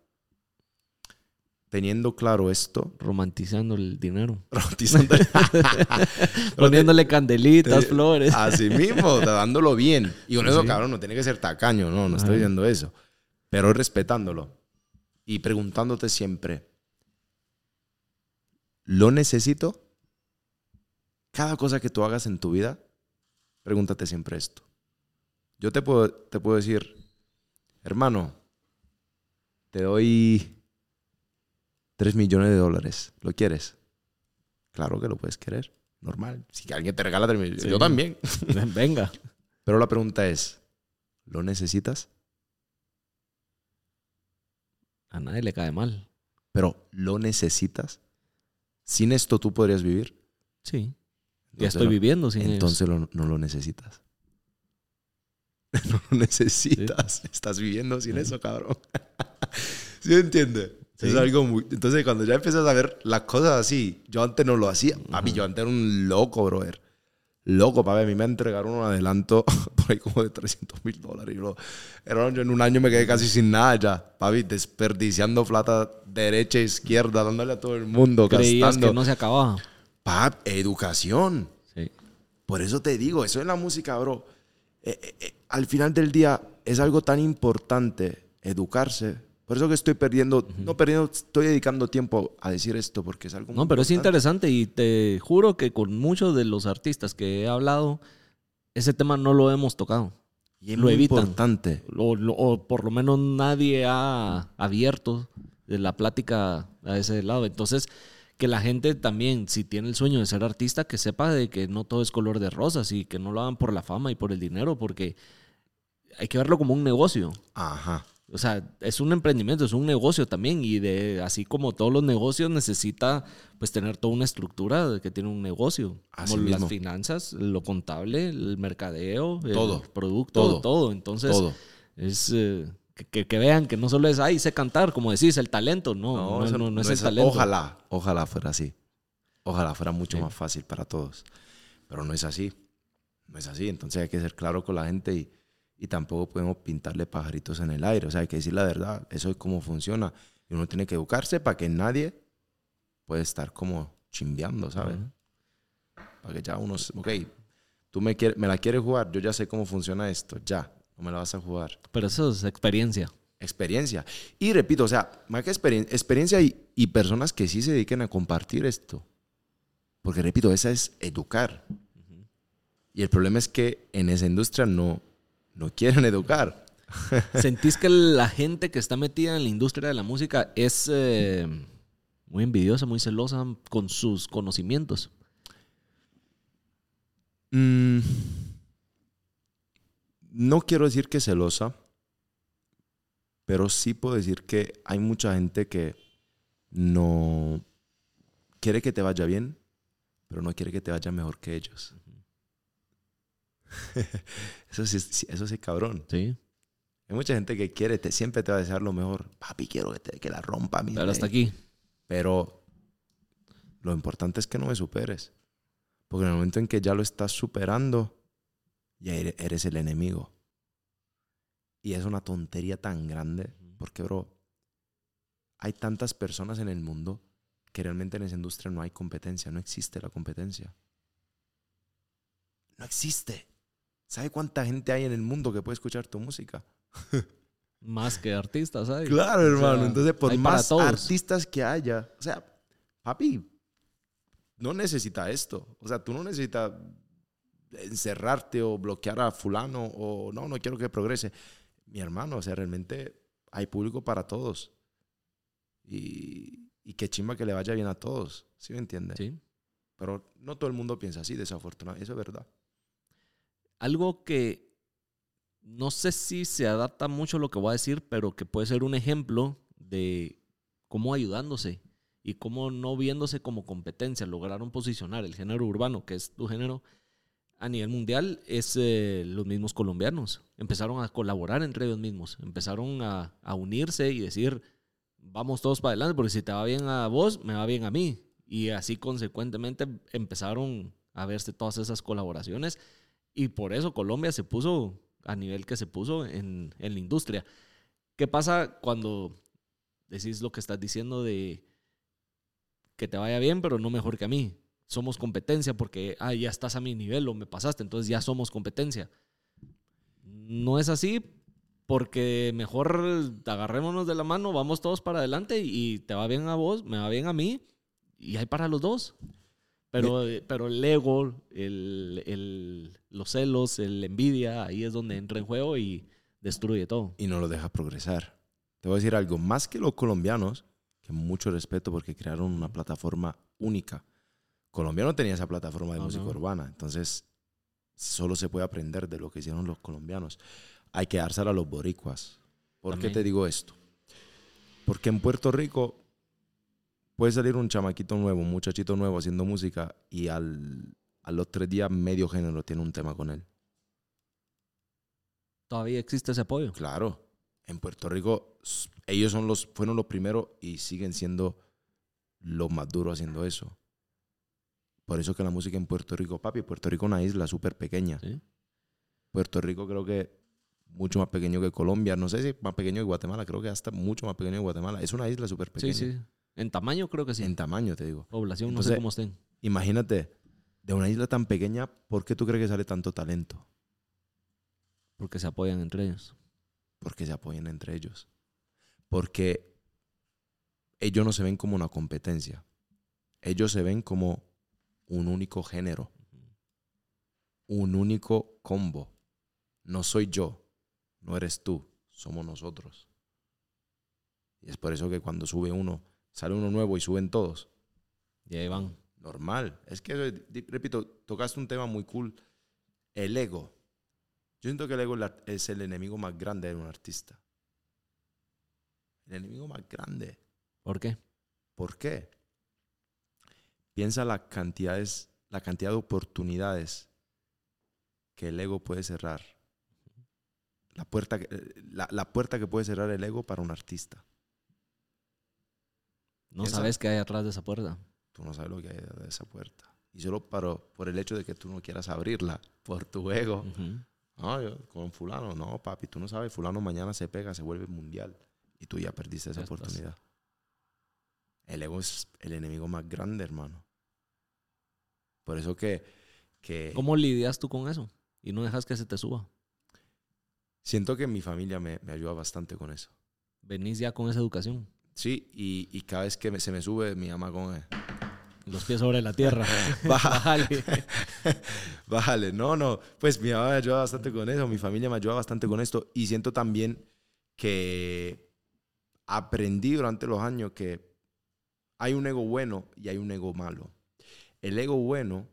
teniendo claro esto,
romantizando el dinero. [LAUGHS]
romantizando- [LAUGHS]
Poniéndole candelitas,
Te-
flores. [LAUGHS]
Así mismo, dándolo bien. Y con eso,
Sí.
cabrón, no tiene que ser tacaño, no, no estoy diciendo eso. Pero respetándolo. Y preguntándote siempre, ¿lo necesito? Cada cosa que tú hagas en tu vida, pregúntate siempre esto. Yo te puedo, te puedo decir, hermano, te doy 3 millones de dólares. ¿Lo quieres? Claro que lo puedes querer. Normal. Si alguien te regala 3 millones,
Sí.
yo también. [LAUGHS]
Venga.
Pero la pregunta es, ¿lo necesitas?
A nadie le cae mal.
Pero ¿lo necesitas? ¿Sin esto tú podrías vivir?
Sí. Ya estoy viviendo sin
Entonces lo- no lo necesitas. [LAUGHS] no lo necesitas. Estás viviendo sin
Sí.
eso, cabrón. [LAUGHS] ¿Sí?
Sí.
Es algo muy... Entonces cuando ya empiezas a ver las cosas así, yo antes no lo hacía. A mí yo antes era un loco, brother. Loco, papi, a mí me entregaron un adelanto [LAUGHS] por ahí como de 300 mil dólares. Yo, en un año me quedé casi sin nada ya, papi, desperdiciando plata derecha e izquierda, dándole a todo el mundo,
Creías
gastando.
que no se acababa.
Pap, educación.
Sí.
Por eso te digo, eso en la música, bro. eh, eh, eh, al final del día es algo tan importante educarse. Por eso que estoy perdiendo, no perdiendo, estoy dedicando tiempo a decir esto porque es algo muy
No, pero es interesante y te juro que con muchos de los artistas que he hablado, ese tema no lo hemos tocado.
Y es
lo
muy
evitan.
importante.
O, lo- o por lo menos nadie ha abierto de la plática a ese lado. Entonces, que la gente también, si tiene el sueño de ser artista, que sepa de que no todo es color de rosas y que no lo hagan por la fama y por el dinero, porque hay que verlo como un negocio.
Ajá.
O sea, es un emprendimiento, es un negocio también y de así como todos los negocios necesita pues tener toda una estructura de que tiene un negocio,
Así
como
mismo.
las finanzas, lo contable, el mercadeo,
Todo.
el producto,
Todo.
todo, Entonces,
Todo.
es eh, que, que- que vean que no solo es ahí sé cantar, como decís, el talento, no, no, no,
eso
no es el talento.
Ojalá, ojalá fuera así. Ojalá fuera mucho más fácil para todos. Pero no es así. No es así. Entonces hay que ser claro con la gente y, y tampoco podemos pintarle pajaritos en el aire. O sea, hay que decir la verdad. Eso es cómo funciona. Y uno tiene que educarse para que nadie pueda estar como chimbeando, ¿sabes? Para que ya uno, ok, tú me, quieres, me la quieres jugar, yo ya sé cómo funciona esto, ya, no me la vas a jugar
Pero eso es experiencia.
experiencia. Y repito, o sea, más que experien- experiencia y, y personas que sí se dediquen a compartir esto. Porque repito, esa es educar. Y el problema es que en esa industria no, no quieren educar. [LAUGHS]
¿Sentís que la gente que está metida en la industria de la música es eh, muy envidiosa, muy celosa con sus conocimientos?
Mm, no quiero decir que celosa, pero sí puedo decir que hay mucha gente que no quiere que te vaya bien, pero no quiere que te vaya mejor que ellos. [LAUGHS] eso sí, eso sí, cabrón.
Sí.
Hay mucha gente que quiere, te, siempre te va a desear lo mejor. Papi, quiero que, te- que la rompa mi
Pero hasta
rey".
aquí.
Pero lo importante es que no me superes. Porque en el momento en que ya lo estás superando, ya ere- eres el enemigo. Y es una tontería tan grande. Porque, bro, hay tantas personas en el mundo que realmente en esa industria no hay competencia. No existe la competencia. No existe. ¿Sabe cuánta gente hay en el mundo que puede escuchar tu música? [LAUGHS]
Más que artistas, ¿sabes?
Claro,
O
hermano.
sea,
Entonces, por
hay
más artistas que haya, o sea, papi, no necesita esto. O sea, tú no necesitas encerrarte o bloquear a fulano o no, no quiero que progrese. Mi hermano, o sea, realmente hay público para todos. Y, y qué chimba que le vaya bien a todos. ¿Sí me entiendes?
Sí.
Pero no todo el mundo piensa así, desafortunadamente. Eso es verdad.
Algo que no sé si se adapta mucho a lo que voy a decir, pero que puede ser un ejemplo de cómo ayudándose y cómo no viéndose como competencia lograron posicionar el género urbano, que es tu género, a nivel mundial, es eh, los mismos colombianos. Empezaron a colaborar entre ellos mismos, empezaron a, a unirse y decir, vamos todos para adelante, porque si te va bien a vos, me va bien a mí. Y así consecuentemente empezaron a verse todas esas colaboraciones y por eso Colombia se puso a nivel que se puso en, en la industria. ¿Qué pasa cuando decís lo que estás diciendo de que te vaya bien, pero no mejor que a mí? Somos competencia porque ah, ya estás a mi nivel o me pasaste, entonces ya somos competencia. No es así porque mejor agarrémonos de la mano, vamos todos para adelante y te va bien a vos, me va bien a mí y hay para los dos. Pero, pero el ego, el, el- los celos, el envidia, ahí es donde entra en juego y destruye todo.
y no lo deja progresar. Te voy a decir algo, más que los colombianos, que mucho respeto porque crearon una plataforma única. Colombia no tenía esa plataforma de música
no.
urbana, entonces solo se puede aprender de lo que hicieron los colombianos. Hay que dársela a los boricuas. ¿Por
También.
qué te digo esto? Porque en Puerto Rico puede salir un chamaquito nuevo, un muchachito nuevo haciendo música y al, a los tres días medio género tiene un tema con él.
Todavía existe ese apoyo.
Claro, en Puerto Rico ellos son los, fueron los primeros y siguen siendo los más duros haciendo eso. Por eso que la música en Puerto Rico, papi, Puerto Rico es una isla súper pequeña.
Sí.
Puerto Rico creo que mucho más pequeño que Colombia. No sé si más pequeño que Guatemala. Creo que hasta mucho más pequeño que Guatemala. Es una isla súper pequeña.
Sí, sí. En tamaño creo que sí.
En tamaño, te digo.
Población, no sé cómo estén.
Imagínate, de una isla tan pequeña, ¿por qué tú crees que sale tanto talento?
Porque se apoyan entre ellos.
Porque se apoyan entre ellos. Porque ellos no se ven como una competencia. Ellos se ven como un único género. Un único combo. No soy yo, no eres tú, somos nosotros. Y es por eso que cuando sube uno, sale uno nuevo y suben todos.
Y ahí van.
Normal. Es que, di- repito, tocaste un tema muy cool. El ego. Yo siento que el ego es el enemigo más grande de un artista. El enemigo más grande.
¿Por qué?
¿Por qué? Piensa la cantidades, la cantidad de oportunidades que el ego puede cerrar. La puerta, que- la, la puerta que puede cerrar el ego para un artista.
No sabes qué hay atrás de esa puerta.
Tú no sabes lo que hay de esa puerta. Y solo para, por el hecho de que tú no quieras abrirla, por tu ego. No, yo con fulano, no, papi, tú no sabes, fulano mañana se pega, se vuelve mundial. Y tú ya perdiste esa
estás.
oportunidad. El ego es el enemigo más grande, hermano. Por eso que, que
¿Cómo lidias tú con eso? Y no dejas que se te suba.
siento que mi familia me, me ayuda bastante con eso.
Venís ya con esa educación.
Sí, y, y cada vez que me- se me sube, mi mamá con él.
Los pies sobre la tierra. [LAUGHS] Bájale. [LAUGHS]
Bájale, no, no. Pues mi mamá me ayuda bastante con eso, mi familia me ayuda bastante con esto. Y siento también que aprendí durante los años que hay un ego bueno y hay un ego malo. El ego bueno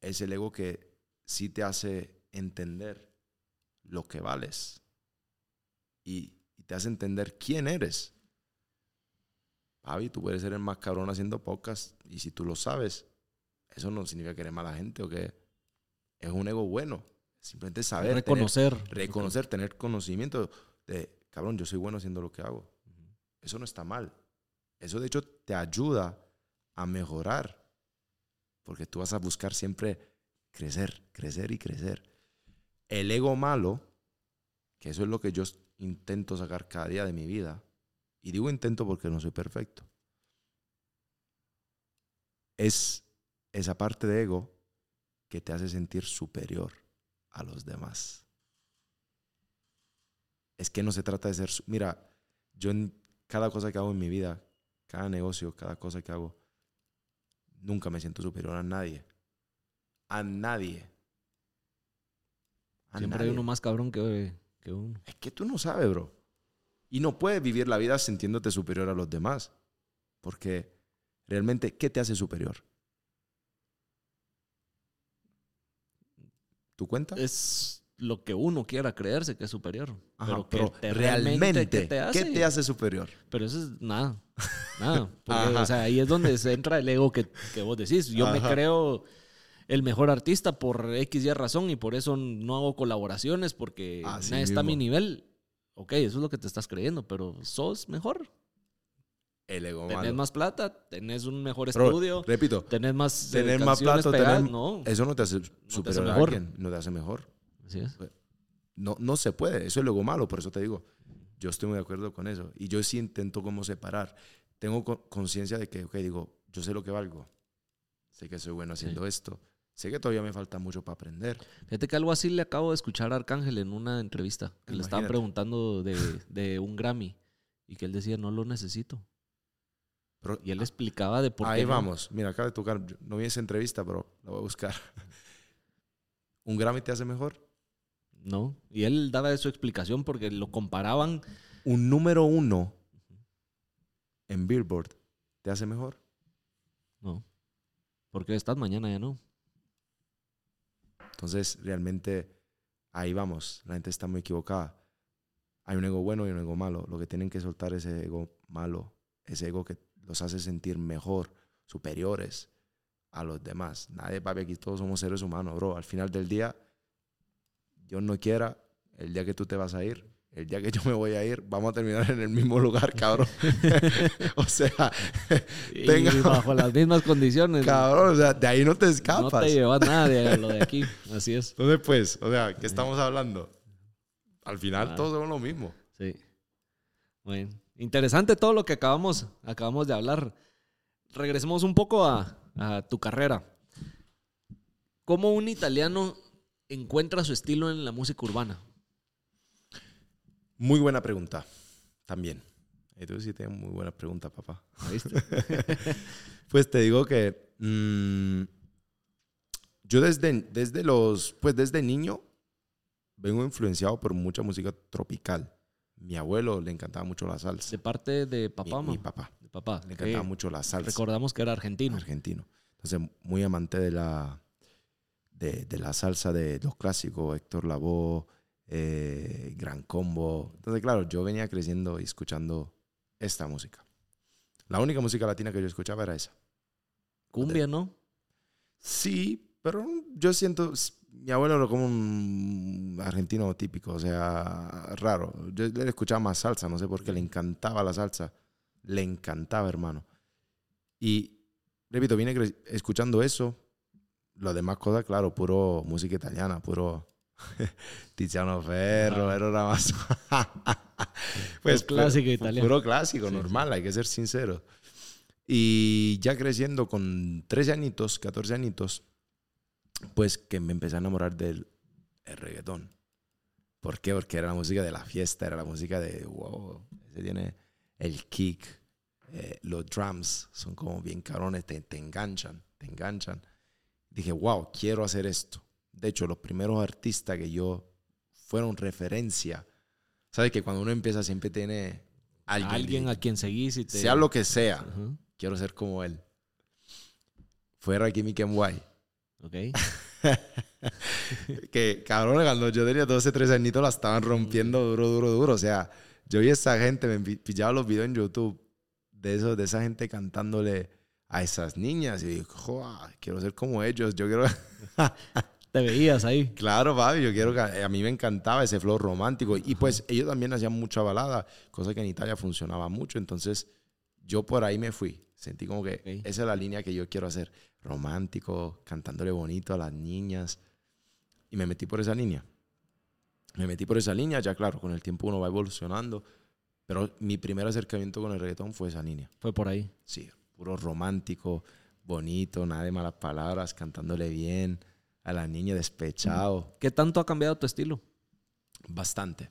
es el ego que sí te hace entender lo que vales y, y te hace entender quién eres. Papi, tú puedes ser el más cabrón haciendo podcast y si tú lo sabes, eso no significa que eres mala gente o que es un ego bueno. Simplemente saber. tener-
Reconocer.
reconocer, tener conocimiento de, cabrón, yo soy bueno haciendo lo que hago. Eso no está mal. Eso de hecho te ayuda a mejorar. Porque tú vas a buscar siempre crecer, crecer y crecer. El ego malo, que eso es lo que yo intento sacar cada día de mi vida, y digo intento porque no soy perfecto, es esa parte de ego que te hace sentir superior a los demás. Es que no se trata de ser... Mira, yo en cada cosa que hago en mi vida, cada negocio, cada cosa que hago, nunca me siento superior a nadie. A nadie. A
Siempre
nadie.
hay uno más cabrón que, que uno.
Es que tú no sabes, bro. Y no puedes vivir la vida sintiéndote superior a los demás. Porque realmente, ¿qué te hace superior? ¿Tu cuenta?
Es lo que uno quiera creerse que es superior.
Ajá,
pero que
pero
te-
realmente,
¿qué te hace?
¿qué te hace superior?
Pero eso es nada. [LAUGHS] Nada. Porque, o sea, ahí es donde se entra el ego que, que vos decís. Yo me
Ajá.
creo el mejor artista por X y razón y por eso no hago colaboraciones porque
Así
está a mi nivel. Ok, eso es lo que te estás creyendo, pero sos mejor.
El ego
Tenés
malo.
más plata, tenés un mejor
Bro,
estudio,
repito,
tenés más eh,
tener más plata,
pegadas.
tener-
No,
eso no te hace superior a
mejor.
alguien, no te hace mejor.
así es.
No, no se puede, eso es el ego malo, por eso te digo, yo estoy muy de acuerdo con eso. Y yo sí intento como separar. Tengo co- conciencia de que, ok, digo, yo sé lo que valgo, sé que soy bueno haciendo esto, sé que todavía me falta mucho para aprender.
Fíjate que algo así le acabo de escuchar a Arcángel en una entrevista, que le estaban preguntando de, de un Grammy y que él decía, no lo necesito.
Pero
Y él explicaba de por qué.
ahí
no.
vamos, mira, acaba de tocar, no vi esa entrevista, pero la voy a buscar. [LAUGHS] ¿Un Grammy te hace mejor?
No. Y él daba su explicación porque lo comparaban.
Un número uno en Billboard te hace mejor.
No. Porque estás mañana ya no.
Entonces, realmente, ahí vamos. La gente está muy equivocada. Hay un ego bueno y un ego malo. Lo que tienen que soltar es ese ego malo, ese ego que los hace sentir mejor, superiores a los demás. Nadie, papi, aquí todos somos seres humanos, bro. Al final del día, Dios no quiera, el día que tú te vas a ir, el día que yo me voy a ir, vamos a terminar en el mismo lugar, cabrón. [LAUGHS] [LAUGHS] o sea,
Y
tenga,
bajo las mismas condiciones.
cabrón, o sea, de ahí no te
no
escapas.
te llevas [LAUGHS] nada de lo de aquí. Así es.
Entonces, pues, o sea, ¿qué estamos hablando? Al final
Ah.
todos somos lo mismo.
Sí. Bueno, interesante todo lo que acabamos, acabamos de hablar. Regresemos un poco a, a tu carrera. ¿Cómo un italiano encuentra su estilo en la música urbana?
Muy buena pregunta, también. Y tú sí tienes muy buena pregunta, papá.
¿Viste? [LAUGHS]
Pues te digo que mm, yo desde, desde los, pues desde niño vengo influenciado por mucha música tropical. Mi abuelo le encantaba mucho la salsa.
De parte de
Mi-
papá,
mi,
mamá?
papá
De papá.
le encantaba mucho la salsa.
Recordamos que era argentino.
argentino. Entonces, muy amante de la, de, de la salsa de los clásicos, Héctor Lavoe, eh, Gran Combo. Entonces, claro, yo venía creciendo y escuchando esta música. La única música latina que yo escuchaba era esa.
Cumbia, ¿no?
Sí, pero yo siento, mi abuelo era como un argentino típico, o sea, raro. Yo le escuchaba más salsa, no sé por qué, le encantaba la salsa. Le encantaba, hermano. Y, repito, vine escuchando eso. Lo demás cosas, claro, puro música italiana, puro [LAUGHS] Tiziano Ferro, era nada más.
Pues clásico italiano.
Puro clásico,
Sí,
normal, hay que ser sincero. Y ya creciendo con 13 añitos, 14 añitos, pues que me empecé a enamorar del el reggaetón. ¿Por qué? Porque era la música de la fiesta, era la música de, wow, ese tiene el kick, eh, los drums son como bien cabrones, te, te enganchan, te enganchan. Dije, wow, quiero hacer esto. De hecho, los primeros artistas que yo fueron referencia, ¿sabes? Que cuando uno empieza siempre tiene alguien,
Alguien a quien seguís y te...
sea lo que sea,
Ajá.
quiero ser como él. Fue Rakim Kenway.
Ok. [LAUGHS]
que cabrón, cuando yo tenía 12, 13 añitos la estaban rompiendo duro, duro, duro. O sea, yo vi a esa gente, me pi- pillaba los videos en YouTube de, eso, de esa gente cantándole a esas niñas y digo, "Joa, quiero ser como ellos. Yo quiero. [LAUGHS] [LAUGHS]
Te veías ahí.
claro, papi, yo quiero. que- A mí me encantaba ese flow romántico. Y pues ellos también hacían mucha balada, cosa que en Italia funcionaba mucho. Entonces yo por ahí me fui. Sentí como que esa es la línea que yo quiero hacer. Romántico, cantándole bonito a las niñas. Y me metí por esa línea. Me metí por esa línea, ya claro, con el tiempo uno va evolucionando. Pero mi primer acercamiento con el reggaetón fue esa línea.
Fue por ahí.
Sí, puro romántico, bonito, nada de malas palabras, cantándole bien a la niña despechado.
¿Qué tanto ha cambiado tu estilo?
Bastante.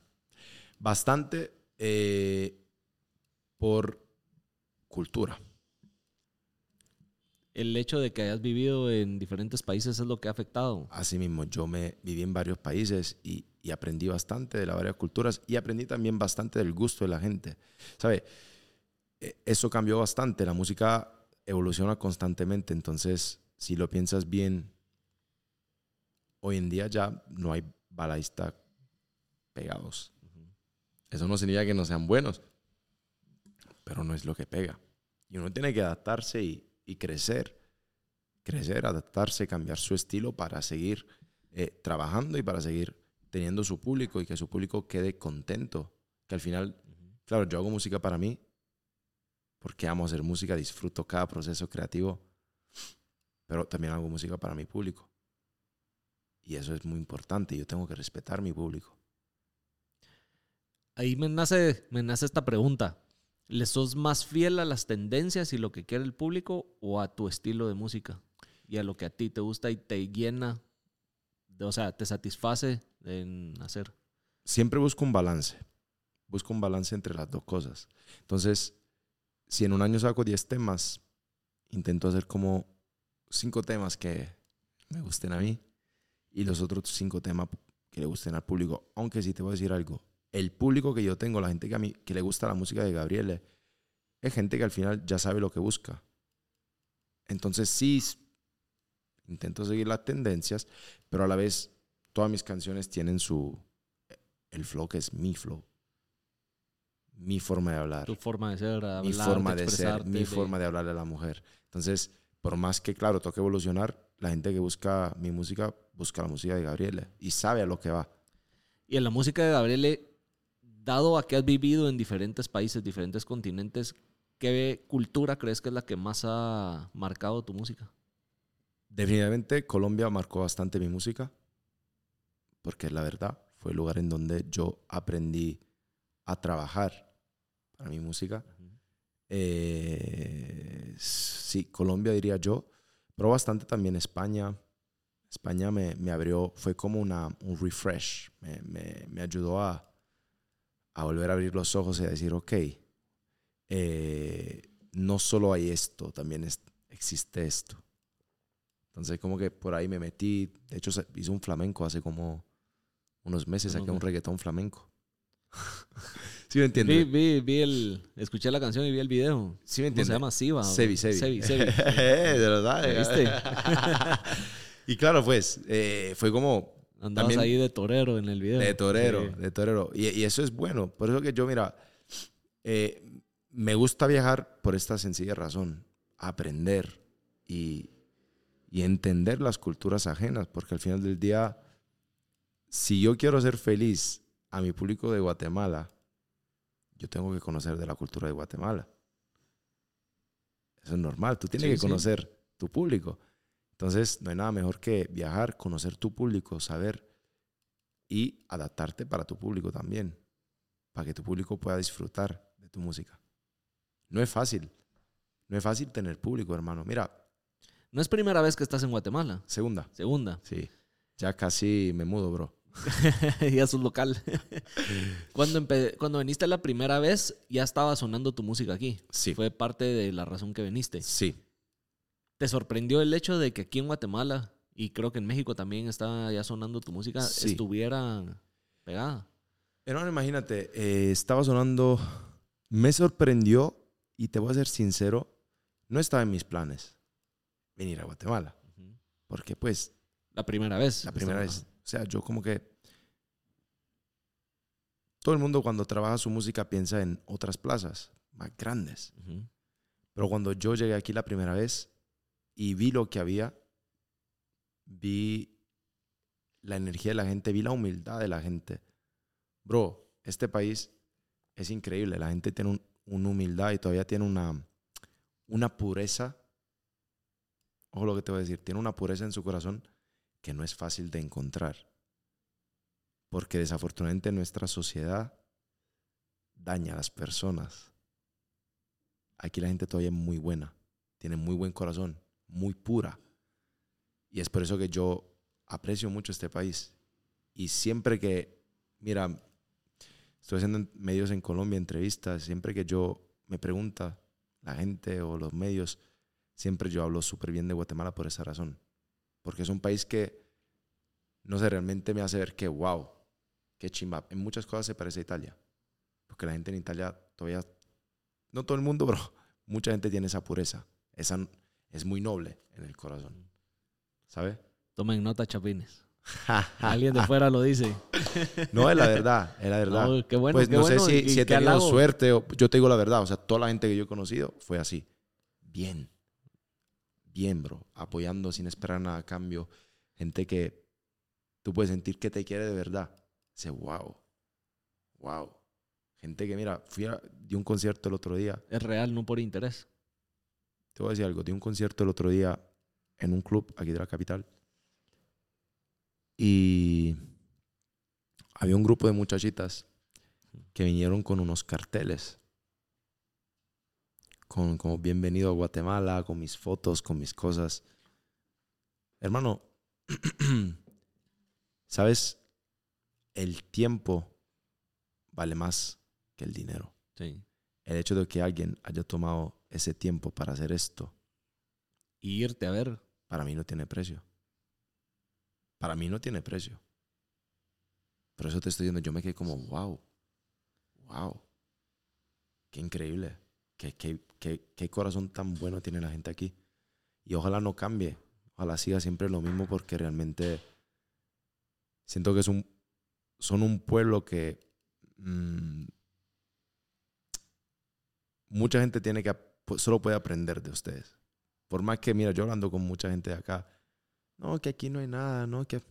Bastante eh, por cultura.
El hecho de que hayas vivido en diferentes países es lo que ha afectado.
Asimismo, yo me viví en varios países y, y aprendí bastante de las varias culturas y aprendí también bastante del gusto de la gente. ¿Sabe? Eh, Eso cambió bastante. La música evoluciona constantemente. Entonces, si lo piensas bien, hoy en día ya no hay balaístas pegados. Eso no significa que no sean buenos, pero no es lo que pega. Y uno tiene que adaptarse y, crecer crecer, adaptarse, cambiar su estilo para seguir eh, trabajando y para seguir teniendo su público y que su público quede contento. Que al final, claro, yo hago música para mí porque amo hacer música, disfruto cada proceso creativo, pero también hago música para mi público. Y eso es muy importante. Yo tengo que respetar mi público.
Ahí me nace, me nace esta pregunta. ¿Le sos más fiel a las tendencias y lo que quiere el público o a tu estilo de música? Y a lo que a ti te gusta y te llena, de- o sea, te satisface en hacer.
siempre busco un balance. Busco un balance entre las dos cosas. Entonces, si en un año saco 10 temas, intento hacer como 5 temas que me gusten a mí y los otros 5 temas que le gusten al público. Aunque sí te voy a decir algo. El público que yo tengo, la gente que a mí que le gusta la música de Gabriele, es gente que al final ya sabe lo que busca. Entonces sí, intento seguir las tendencias, pero a la vez todas mis canciones tienen su, el flow que es mi flow. Mi forma de hablar.
Tu forma de ser, hablar,
mi forma de, ser.
expresarte,
Mi forma de hablarle a la mujer. Entonces, por más que, claro, toque evolucionar, la gente que busca mi música, busca la música de Gabriela y sabe a lo que va.
Y en la música de Gabriele, dado a que has vivido en diferentes países, diferentes continentes, ¿qué cultura crees que es la que más ha marcado tu música?
Definitivamente Colombia marcó bastante mi música, porque la verdad fue el lugar en donde yo aprendí a trabajar para mi música. Eh, sí, Colombia diría yo, pero bastante también España. España me, me abrió, fue como una, un refresh, me, me, me ayudó a, a, volver a abrir los ojos y a decir, ok, eh, no solo hay esto, también es, existe esto. Entonces como que por ahí me metí, de hecho hice un flamenco hace como unos meses, saqué un reggaetón flamenco. [LAUGHS] ¿Sí me entiendes?
Vi, vi, el, escuché la canción y vi el video.
¿Sí me entiendes?
Se llama Siva.
Sevi, Sevi.
Sevi, [LAUGHS] Sevi.
de verdad.
¿Viste? [LAUGHS]
y claro, pues, eh, fue como...
Andabas ahí de torero en el video.
De torero, de torero. Y, y, eso es bueno. Por eso que yo, mira, eh, me gusta viajar por esta sencilla razón. Aprender y, y entender las culturas ajenas. Porque al final del día, si yo quiero ser feliz a mi público de Guatemala, yo tengo que conocer de la cultura de Guatemala. Eso es normal, tú tienes
Sí,
que
sí.
conocer tu público. Entonces, no hay nada mejor que viajar, conocer tu público, saber y adaptarte para tu público también, para que tu público pueda disfrutar de tu música. No es fácil, no es fácil tener público, hermano. Mira,
No es primera vez que estás en Guatemala.
segunda,
Segunda.
sí, ya casi me mudo, bro. [LAUGHS]
ya sos local. [LAUGHS] cuando, cuando viniste la primera vez, ya estaba sonando tu música aquí.
Sí.
Fue parte de la razón que viniste.
Sí,
¿Te sorprendió el hecho de que aquí en Guatemala, y creo que en México también está ya sonando tu música,
Sí.
estuviera pegada?
Hermano, imagínate, eh, estaba sonando, me sorprendió y te voy a ser sincero, no estaba en mis planes venir a Guatemala, porque pues
La primera vez.
la primera vez, o sea, yo como que todo el mundo cuando trabaja su música piensa en otras plazas más grandes, pero cuando yo llegué aquí la primera vez y vi lo que había, vi la energía de la gente, vi la humildad de la gente. Bro, este país es increíble. La gente tiene un- una humildad y todavía tiene una, una pureza. Ojo lo que te voy a decir. Tiene una pureza en su corazón que no es fácil de encontrar. Porque desafortunadamente nuestra sociedad daña a las personas. Aquí la gente todavía es muy buena. Tiene muy buen corazón. Muy pura. Y es por eso que yo aprecio mucho este país. Y siempre que, mira, estoy haciendo en- medios en Colombia, entrevistas, siempre que yo me pregunta la gente o los medios, siempre yo hablo súper bien de Guatemala por esa razón. Porque es un país que, no sé, realmente me hace ver que, wow, qué chimba. En muchas cosas se parece a Italia. Porque la gente en Italia todavía, no todo el mundo, [LAUGHS] bro, mucha gente tiene esa pureza. Esa es muy noble en el corazón. ¿Sabes?
Tomen nota, chapines. [LAUGHS] Alguien de fuera lo dice. [LAUGHS]
No, es la verdad, es la verdad.
No, qué bueno,
pues
qué
no
bueno,
sé si, si he tenido suerte o yo te digo la verdad. O sea, toda la gente que yo he conocido fue así. Bien. Bien, bro. Apoyando sin esperar nada a cambio. Gente que tú puedes sentir que te quiere de verdad. Dice, wow. Wow. Gente que, mira, fui a, di un concierto el otro día.
Es real, no por interés.
Te voy a decir algo. Di un concierto el otro día en un club aquí de la capital. Y había un grupo de muchachitas que vinieron con unos carteles. Con como bienvenido a Guatemala, con mis fotos, con mis cosas. Hermano, [CLEARS THROAT] ¿sabes? El tiempo vale más que el dinero.
Sí.
El hecho de que alguien haya tomado ese tiempo para hacer esto,
Y irte a ver.
para mí no tiene precio. Para mí no tiene precio. Por eso te estoy diciendo, yo me quedé como, wow, wow, qué increíble, qué, qué, qué, qué corazón tan bueno tiene la gente aquí. Y ojalá no cambie, ojalá siga siempre lo mismo porque realmente siento que es un, son un pueblo que mm, mucha gente tiene que, solo puede aprender de ustedes. Por más que, mira, yo hablando con mucha gente de acá, no, que aquí no hay nada, no, que...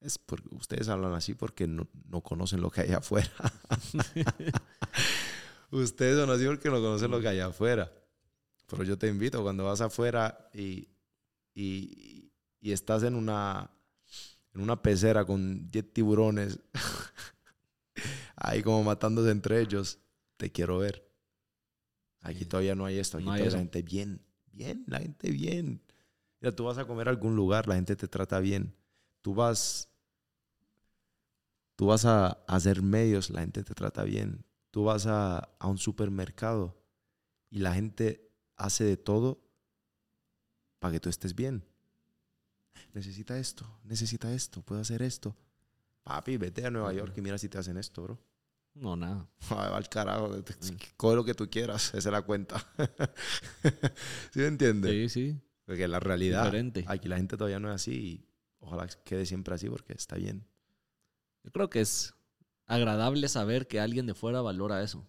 Es porque ustedes hablan así porque no, no conocen lo que hay afuera. [LAUGHS] [LAUGHS] ustedes son así porque no conocen lo que hay afuera. Pero yo te invito cuando vas afuera y, y, y estás en una, en una pecera con 10 tiburones, [LAUGHS] ahí como matándose entre ellos, te quiero ver. Aquí todavía no hay esto, aquí
No hay
la gente bien, bien, la gente bien. Mira, tú vas a comer a algún lugar, la gente te trata bien. Tú vas, tú vas a hacer medios, la gente te trata bien. Tú vas a, a un supermercado y la gente hace de todo para que tú estés bien. Necesita esto, necesita esto, puedo hacer esto. Papi, vete a Nueva York y mira si te hacen esto, bro.
No, nada.
Ay, va al carajo. Coge lo que tú quieras. Esa es la cuenta. [LAUGHS] ¿Sí me entiendes?
Sí, sí.
Porque la realidad.
Diferente.
Aquí la gente todavía no es así. Y ojalá quede siempre así porque está bien.
Yo creo que es agradable saber que alguien de fuera valora eso.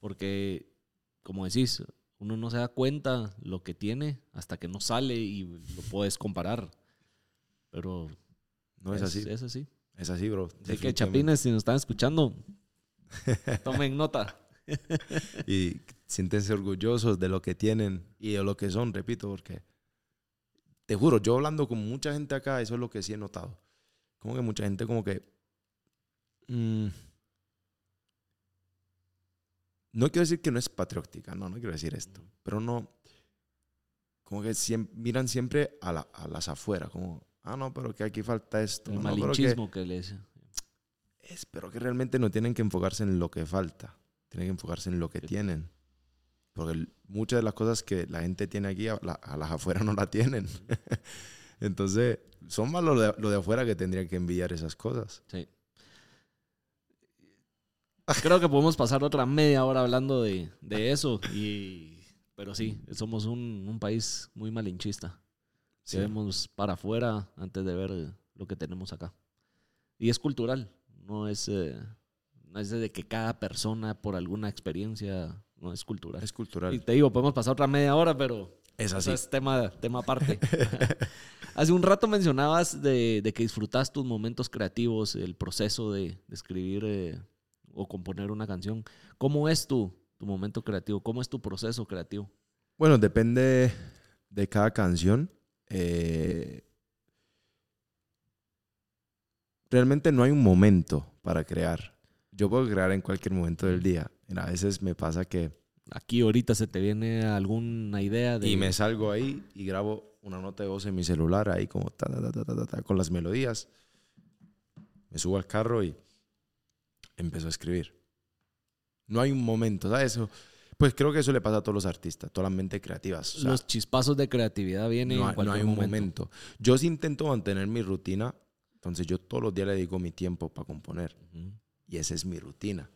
Porque, como decís, uno no se da cuenta lo que tiene hasta que no sale y lo puedes comparar. Pero
No es, así.
Es así.
Es así, bro.
Así que chapines, si nos están escuchando, [LAUGHS] tomen nota. [LAUGHS]
Y siéntense orgullosos de lo que tienen y de lo que son, repito, porque te juro, yo hablando con mucha gente acá, eso es lo que sí he notado. Como que mucha gente como que... mm, no quiero decir que no es patriótica, no, no quiero decir esto, pero no... Como que miran siempre a, la- a las afueras, como, ah, no, pero que aquí falta esto.
El
no, que-
malinchismo que les...
es, pero que realmente no tienen que enfocarse en lo que falta, tienen que enfocarse en lo que tienen. Porque muchas de las cosas que la gente tiene aquí, a, la- a las afuera no la tienen. [LAUGHS] Entonces, son más de, lo de afuera que tendrían que enviar esas cosas.
Sí. Creo que podemos pasar otra media hora hablando de, de eso. Y, pero sí, somos un, un país muy malinchista.
Sí.
Vemos para afuera antes de ver lo que tenemos acá. Y es cultural, no es, eh, no es de que cada persona por alguna experiencia, no es cultural.
Es cultural.
Y te digo, podemos pasar otra media hora, pero
Es
eso
así.
es tema, tema aparte. [LAUGHS] Hace un rato mencionabas de, de que disfrutas tus momentos creativos, el proceso de, de escribir eh, o componer una canción. ¿Cómo es tu, tu momento creativo? ¿Cómo es tu proceso creativo?
Bueno, depende de cada canción. Eh, realmente no hay un momento para crear. Yo puedo crear en cualquier momento del día. A veces me pasa que
Aquí ahorita se te viene alguna idea de...
y me salgo ahí y grabo una nota de voz en mi celular ahí como ta, ta, ta, ta, ta, ta, con las melodías. Me subo al carro y empiezo a escribir. No hay un momento, ¿sabes? Eso, pues creo que eso le pasa a todos los artistas, todas las mentes creativas. O sea,
Los chispazos de creatividad vienen
no,
en
hay- no hay un
momento.
momento. Yo sí intento mantener mi rutina, entonces yo todos los días le dedico mi tiempo para componer
Ujú.
y esa es mi rutina.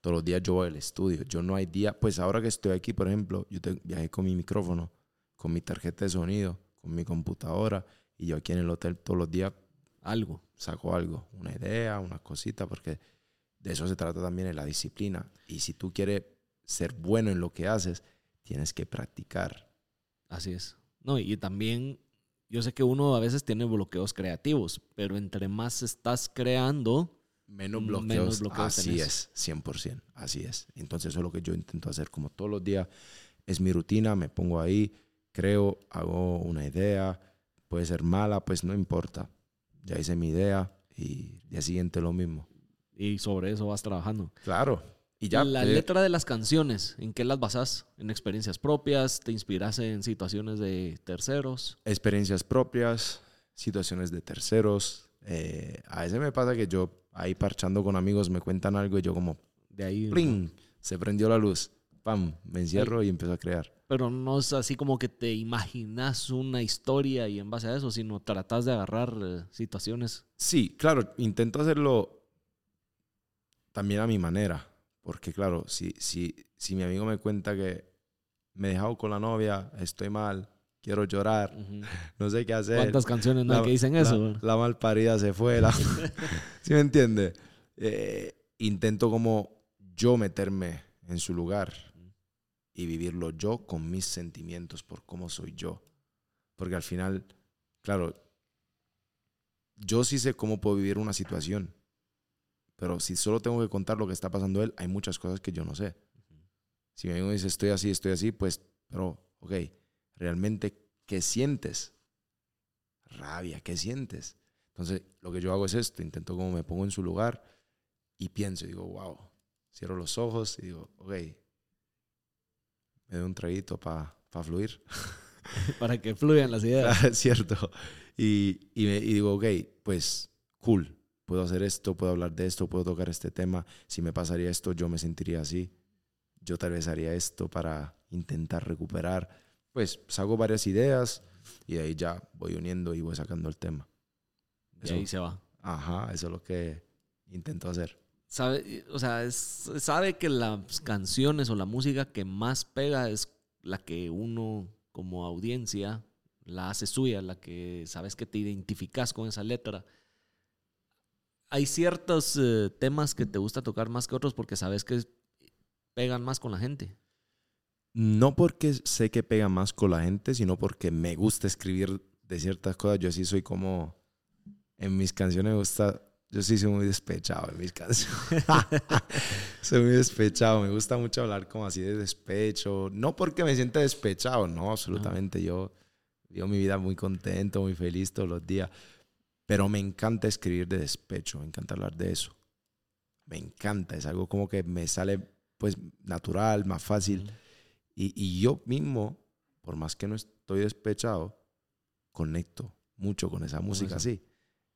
Todos los días yo voy al estudio. Yo no hay día, pues ahora que estoy aquí, por ejemplo, yo te- viajé con mi micrófono, con mi tarjeta de sonido, con mi computadora y yo aquí en el hotel todos los días
Algo.
saco algo, una idea, una cosita, porque de eso se trata también en la disciplina. Y si tú quieres ser bueno en lo que haces, tienes que practicar.
Así es. No, y también yo sé que uno a veces tiene bloqueos creativos, pero entre más estás creando,
Menos
Menos
bloqueos.
bloqueos
así
tenés.
es, 100%. Así es. Entonces, eso es lo que yo intento hacer como todos los días. Es mi rutina, me pongo ahí, creo, hago una idea. Puede ser mala, pues no importa. Ya hice mi idea y día siguiente lo mismo.
Y sobre eso vas trabajando.
Claro. Y ya.
la
eh,
letra de las canciones, ¿en qué las basas? ¿En experiencias propias? ¿Te inspiras en situaciones de terceros?
experiencias propias, situaciones de terceros. Eh, a veces me pasa que yo ahí parchando con amigos me cuentan algo y yo como,
De ahí.
¡pling! Se prendió la luz. ¡Pam! Me encierro y empiezo a crear.
Pero no es así como que te imaginas una historia y en base a eso, sino tratas de agarrar eh, situaciones.
Sí, claro, intento hacerlo también a mi manera. Porque claro, si, si, si mi amigo me cuenta que me he dejado con la novia, estoy mal, quiero llorar,
Ujú. [LAUGHS]
no sé qué hacer.
¿Cuántas canciones no hay
La-
que dicen
la-
eso?
La, malparida se fue. La... [LAUGHS] ¿Sí me entiende? Eh, intento como yo meterme en su lugar y vivirlo yo con mis sentimientos por cómo soy yo. Porque al final, claro, yo sí sé cómo puedo vivir una situación. Pero si solo tengo que contar lo que está pasando él, hay muchas cosas que yo no sé. Si mi amigo dice estoy así, estoy así, pues, pero, ok, realmente, ¿qué sientes? Rabia, ¿qué sientes? Entonces, lo que yo hago es esto, intento como me pongo en su lugar y pienso, y digo, wow, cierro los ojos y digo, ok, me doy un traguito para fluir. [LAUGHS]
Para que fluyan las ideas. [LAUGHS]
Cierto. Y, y, me, y digo, ok, pues cool, puedo hacer esto, puedo hablar de esto, puedo tocar este tema. Si me pasaría esto, yo me sentiría así. Yo tal vez haría esto para intentar recuperar. Pues saco varias ideas y de ahí ya voy uniendo y voy sacando el tema.
Y ahí se va.
Ajá, eso es lo que intento hacer.
Sabe, o sea, es- sabe que las canciones o la música que más pega es la que uno como audiencia la hace suya, la que sabes que te identificas con esa letra. Hay ciertos eh, temas que te gusta tocar más que otros porque sabes que pegan más con la gente.
No porque sé que pega más con la gente, sino porque me gusta escribir de ciertas cosas. Yo sí soy como... En mis canciones me gusta... Yo sí soy muy despechado en mis canciones. [LAUGHS] soy muy despechado. Me gusta mucho hablar como así de despecho. No porque me sienta despechado, no, absolutamente. Yo vivo mi vida muy contento, muy feliz todos los días. Pero me encanta escribir de despecho, me encanta hablar de eso. Me encanta, es algo como que me sale pues natural, más fácil. Y, y yo mismo, por más que no estoy despechado, conecto mucho con esa música así.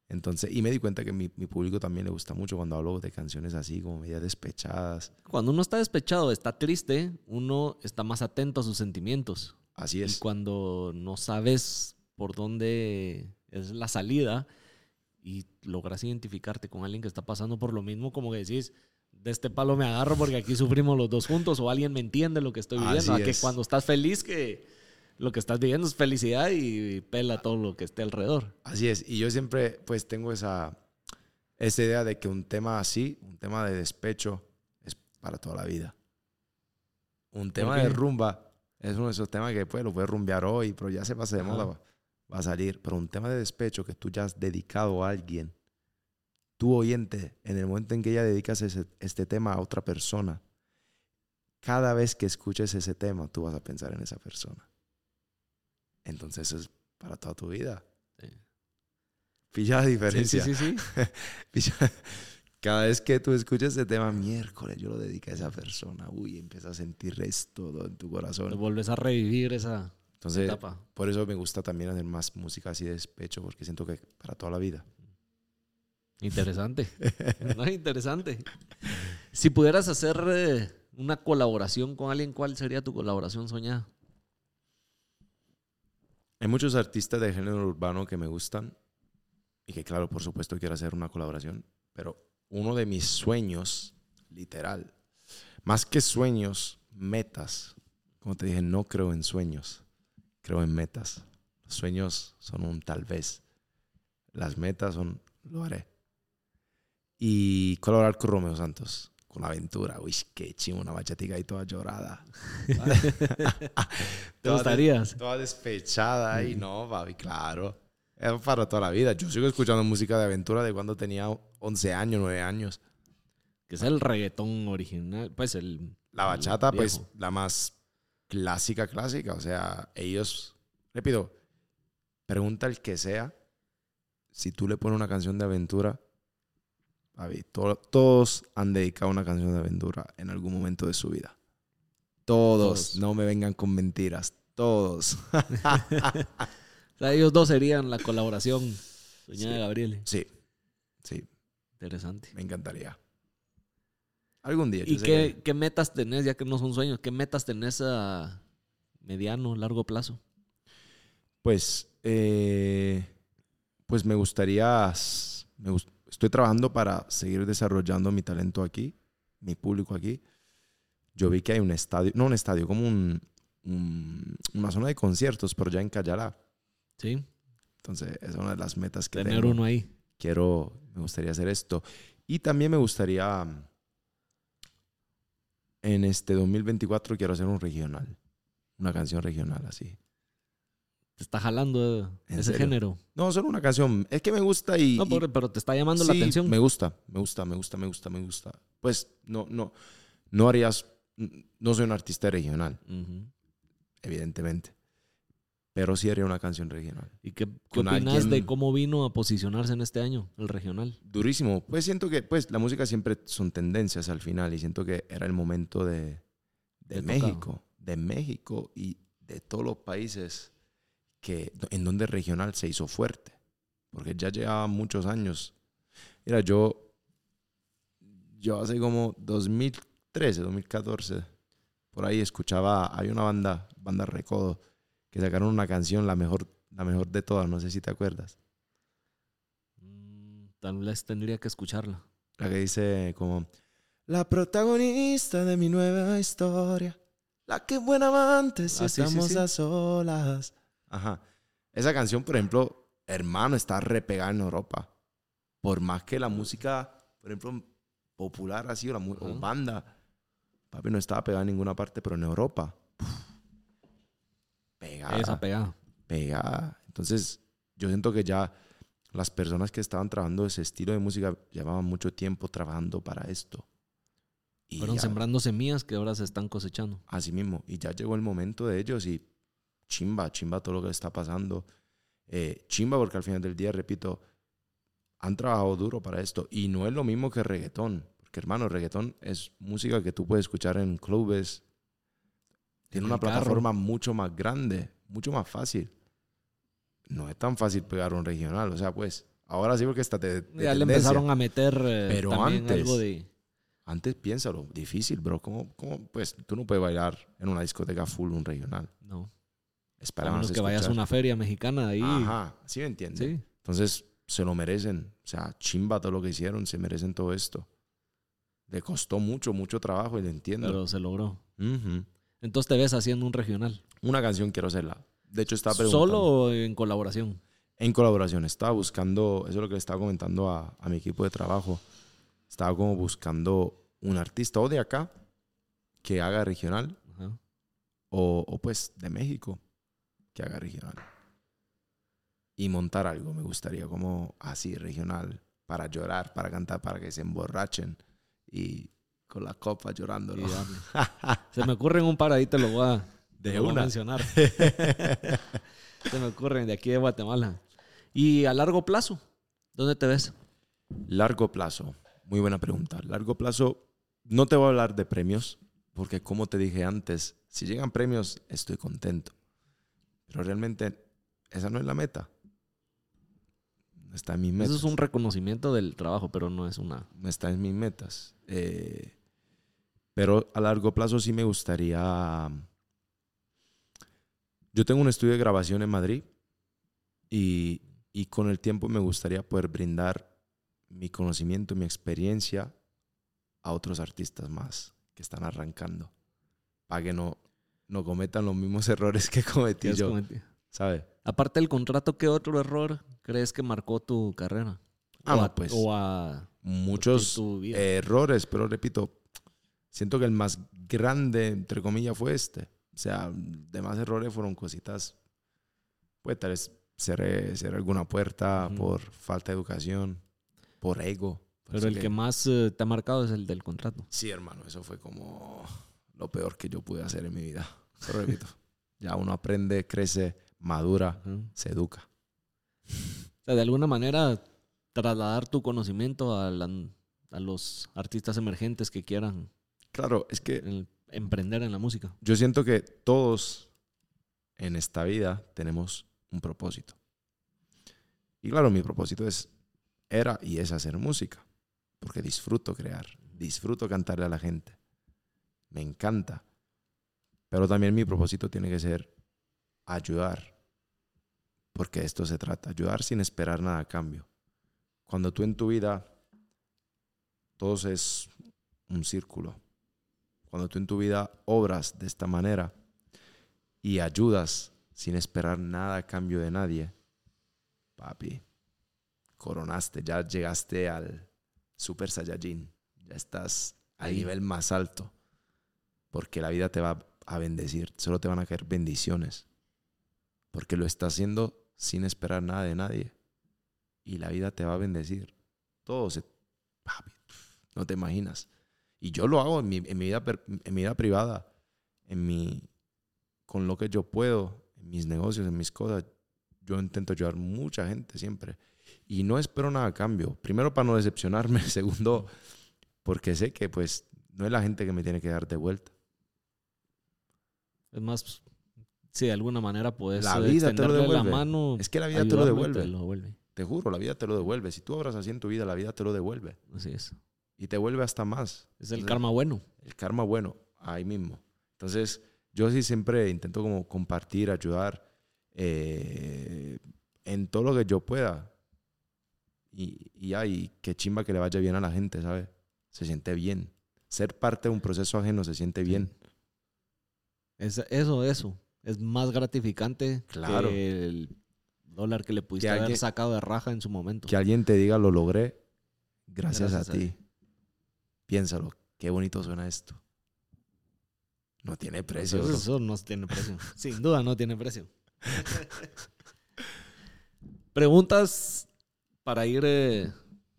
Entonces, y me di cuenta que mi, mi público también le gusta mucho cuando hablo de canciones así, como medias despechadas.
Cuando uno está despechado, está triste, uno está más atento a sus sentimientos.
Así
Y
es.
cuando no sabes por dónde es la salida y logras identificarte con alguien que está pasando por lo mismo, como que decís, de este palo me agarro porque aquí sufrimos los dos juntos o alguien me entiende lo que estoy viviendo.
Así
A que
es.
cuando estás feliz, que lo que estás viviendo es felicidad y pela todo lo que esté alrededor.
Así es. Y yo siempre pues tengo esa, esa idea de que un tema así, un tema de despecho, es para toda la vida. Un tema de rumba es uno de esos temas que pues lo puedes rumbear hoy, pero ya se pasa de moda, va, a salir. Pero un tema de despecho que tú ya has dedicado a alguien, tu oyente, en el momento en que ya dedicas ese- este tema a otra persona, cada vez que escuches ese tema, tú vas a pensar en esa persona. Entonces eso es para toda tu vida.
Sí.
Pilla la
Sí,
diferencia.
sí, sí, sí. [LAUGHS]
Pilla- Cada vez que tú escuchas ese tema, miércoles, yo lo dediqué a esa persona. Uy, empiezas a sentir esto en tu
Te
corazón.
vuelves a revivir esa
Entonces,
etapa.
por eso me gusta también hacer más música así de despecho, porque siento que para toda la vida.
Interesante. [LAUGHS] No, interesante. Si pudieras hacer eh, una colaboración con alguien, ¿cuál sería tu colaboración soñada?
Hay muchos artistas de género urbano que me gustan y que, claro, por supuesto quiero hacer una colaboración, pero uno de mis sueños, literal, más que sueños, metas. Como te dije, no creo en sueños, creo en metas. Los sueños son un tal vez. Las metas son lo haré. Y colaborar con Romeo Santos, con Aventura. Uy, qué chingo, una bachatica ahí toda llorada. [LAUGHS]
¿Te gustarías?
Toda despechada y no, papi, claro. Es para toda la vida. Yo sigo escuchando música de aventura de cuando tenía 11 años, 9 años.
Que es el reggaetón original, pues el...
La bachata,
el
pues, la más clásica, clásica. O sea, ellos, le pido, pregunta el que sea, si tú le pones una canción de aventura, to- todos han dedicado una canción de aventura en algún momento de su vida. Todos,
Todos.
no me vengan con mentiras, todos. [LAUGHS]
O sea, ellos dos serían la colaboración soñada
Sí.
de Gabriel.
sí, sí,
Interesante.
me encantaría. Algún día.
¿Y qué, qué metas tenés, ya que no son sueños, qué metas tenés a mediano, largo plazo?
Pues, eh, pues me gustaría, me estoy trabajando para seguir desarrollando mi talento aquí, mi público aquí. Yo vi que hay un estadio, no un estadio, como un, un- una zona de conciertos, pero ya en Cayalá.
Sí,
Entonces, es una de las metas que
tener
tengo.
uno ahí.
Quiero, me gustaría hacer esto. Y también me gustaría, en este 2024, quiero hacer un regional, una canción regional así.
te está jalando eh,
¿En
ese
serio?
género.
No, solo una canción. Es que me gusta y.
No,
y-
pobre, pero te está llamando la atención.
Me gusta, me gusta, me gusta, me gusta, me gusta. Pues no, no, no harías. No soy un artista regional, evidentemente. Pero sí haría una canción regional.
¿Y qué, qué opinas
alguien-
de cómo vino a posicionarse en este año, el regional?
Durísimo. Pues siento que pues la música siempre son tendencias al final y siento que era el momento de, de
De
México, de México y de todos los países que, en donde el regional se hizo fuerte. Porque ya llevaba muchos años. Mira, yo, yo hace como 2013, 2014, por ahí escuchaba, hay una banda, banda Recodo, que sacaron una canción, la mejor, la mejor de todas, no sé si te acuerdas.
Mm, Tal vez tendría que escucharla.
La que dice como la protagonista de mi nueva historia, la que buena amante si
Ah, sí, sí,
estamos
sí.
a solas. Ajá. Esa canción, por ejemplo, hermano, está repegada en Europa. Por más que la música, por ejemplo, popular así o, la mu- o banda, papi no estaba pegada en ninguna parte, pero en Europa. Pegada
Esa pegada.
pegada. Entonces, yo siento que ya las personas que estaban trabajando ese estilo de música llevaban mucho tiempo trabajando para esto. Y
Fueron
ya-
sembrando semillas que ahora se están cosechando.
Así mismo. Y ya llegó el momento de ellos y chimba, chimba todo lo que está pasando. Eh, chimba porque al final del día, repito, han trabajado duro para esto. Y no es lo mismo que reggaetón. Porque hermano, reggaetón es música que tú puedes escuchar en clubes. Tiene
En
una plataforma mucho más grande, mucho más fácil. No es tan fácil pegar un regional. O sea, pues, ahora sí porque está de, de
Ya le empezaron a meter eh,
Pero
también
antes-
algo de...
Antes piénsalo, difícil, bro. ¿Cómo, cómo? Pues tú no puedes bailar en una discoteca full un regional.
No. A
Esperamos
menos que vayas a una feria mexicana ahí.
Ajá, sí me entiendes.
Sí.
Entonces, se lo merecen. O sea, chimba todo lo que hicieron, se merecen todo esto. Le costó mucho, mucho trabajo y le entiendo.
Pero se logró. Entonces te ves haciendo un regional.
Una canción quiero hacerla. De hecho, estaba preguntando.
¿Solo o en colaboración?
En colaboración. Estaba buscando, eso es lo que le estaba comentando a, a mi equipo de trabajo. Estaba como buscando un artista o de acá que haga regional
Ajá.
o, o pues de México que haga regional. Y montar algo, me gustaría como así, regional, para llorar, para cantar, para que se emborrachen y con la copa llorando. [LAUGHS]
Se me ocurren un par ahí, te lo voy a,
De
voy mencionar. [LAUGHS] [LAUGHS] Se me ocurren de aquí de Guatemala. Y a largo plazo, ¿dónde te ves?
Largo plazo, muy buena pregunta. Largo plazo, no te voy a hablar de premios, porque como te dije antes, si llegan premios, estoy contento. Pero realmente esa no es la meta. Está en mis metas.
Eso es un reconocimiento del trabajo, pero no es una...
no está en mis metas. Eh, pero a largo plazo sí me gustaría. Yo tengo un estudio de grabación en Madrid y, y con el tiempo me gustaría poder brindar mi conocimiento, mi experiencia a otros artistas más que están arrancando para que no, no cometan los mismos [LAUGHS] errores que cometí
¿Qué
yo, ¿sabes?
Aparte del contrato, ¿qué otro error crees que marcó tu carrera?
Ah,
o,
no,
a,
pues.
o a
Muchos errores, pero repito, siento que el más grande, entre comillas, fue este. O sea, demás errores fueron cositas, pues tal vez cerré, cerré alguna puerta por falta de educación, por ego. Por
pero el que más eh, te ha marcado es el del contrato.
Sí, hermano, eso fue como lo peor que yo pude hacer en mi vida. Pero repito, [LAUGHS] ya uno aprende, crece, madura, se educa.
O sea, de alguna manera trasladar tu conocimiento a, la- a los artistas emergentes que quieran
Claro, es que
emprender en la música.
Yo siento que todos en esta vida tenemos un propósito. Y claro, mi propósito es, era y es hacer música. Porque disfruto crear, disfruto cantarle a la gente. Me encanta. Pero también mi propósito tiene que ser ayudar. Porque de esto se trata, ayudar sin esperar nada a cambio. Cuando tú en tu vida, todo es un círculo cuando tú en tu vida obras de esta manera y ayudas sin esperar nada a cambio de nadie, papi, coronaste, ya llegaste al Super Saiyajin, ya estás al
Ahí.
nivel más alto, porque la vida te va a bendecir, solo te van a caer bendiciones. porque lo estás haciendo sin esperar nada de nadie. Y la vida te va a bendecir. Todo se... papi, no te imaginas. Y yo lo hago en mi, en mi vida, en mi vida privada, en mi, con lo que yo puedo, en mis negocios, en mis cosas. Yo intento ayudar mucha gente siempre. Y no espero nada a cambio. Primero, para no decepcionarme. [LAUGHS] Segundo, porque sé que pues no es la gente que me tiene que dar de vuelta.
Es más, si de alguna manera puedes
La
eh,
vida te lo
la
devuelve.
mano.
Es que la vida te lo devuelve.
Te lo devuelve.
Te juro, la vida te lo devuelve. Si tú obras así en tu vida, la vida te lo devuelve.
Así es.
Y te vuelve hasta más.
Es el
Entonces,
karma bueno.
El karma bueno, ahí mismo. Entonces, yo sí siempre intento como compartir, ayudar eh, en todo lo que yo pueda. Y, y ay, qué chimba que le vaya bien a la gente, ¿sabes? Se siente bien. Ser parte de un proceso ajeno se siente bien.
Es, eso, eso. Es más gratificante
Claro.
que el dólar que le pudiste
Que
haber
alguien-
sacado de raja en su momento.
Que alguien te diga, lo logré, gracias,
Gracias
a
a
ti. Piénsalo, qué bonito suena esto. No tiene precio.
Eso, no tiene precio. [LAUGHS] Sin duda no tiene precio. Preguntas para ir eh,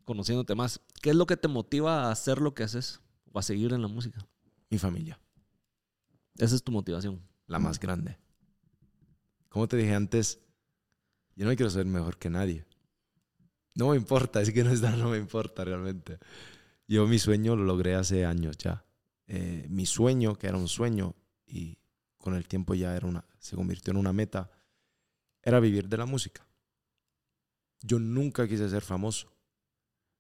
conociéndote más. ¿Qué es lo que te motiva a hacer lo que haces o a seguir en la música?
Mi familia,
Esa es tu motivación.
la más grande. Como te dije antes, yo no quiero ser mejor que nadie. No me importa, es que no, está, no me importa realmente. Yo mi sueño lo logré hace años ya. Eh, mi sueño, que era un sueño y con el tiempo ya era una, se convirtió en una meta, era vivir de la música. Yo nunca quise ser famoso.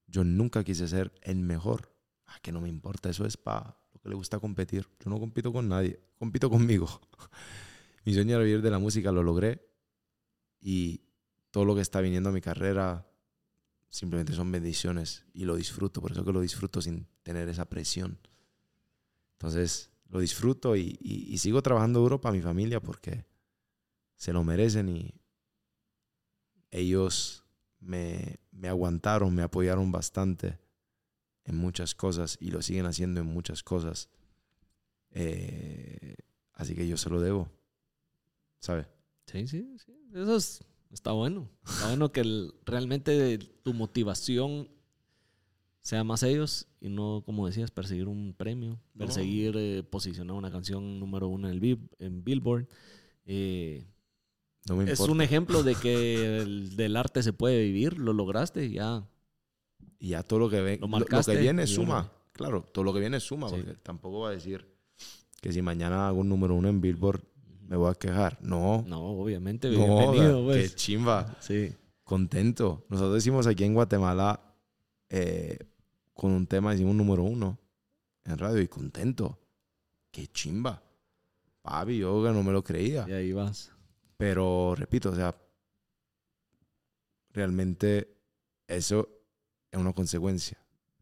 Yo nunca quise ser el mejor. Ah, que no me importa, eso es para lo que le gusta competir. Yo no compito con nadie, compito conmigo. [LAUGHS] mi sueño era vivir de la música, lo logré. Y todo lo que está viniendo a mi carrera simplemente son bendiciones y lo disfruto. Por eso que lo disfruto sin tener esa presión. Entonces, lo disfruto y, sigo trabajando duro para mi familia porque se lo merecen y ellos me, me aguantaron, me apoyaron bastante en muchas cosas y lo siguen haciendo en muchas cosas. Eh, así que yo se lo debo. ¿Sabes?
Sí, sí, sí. Eso es- está bueno. Está bueno que el- realmente tu motivación sea más ellos y no, como decías, perseguir un premio,
No.
perseguir eh, posicionar una canción número uno en, el en Billboard. Eh,
No me
es un ejemplo de que el- del arte se puede vivir, lo lograste ya.
Y ya todo lo que,
Lo
que viene suma. Claro, todo lo que viene suma.
Sí.
Porque tampoco va a decir que si mañana hago un número uno en Billboard me voy a quejar. No.
No, obviamente,
No,
bienvenido.
da-
pues.
qué chimba.
Sí.
Contento. Nosotros decimos aquí en Guatemala, eh, con un tema decimos número uno en radio y contento. Qué chimba. Papi, yo que no me lo creía.
Y ahí vas.
Pero repito, o sea, realmente eso es una consecuencia,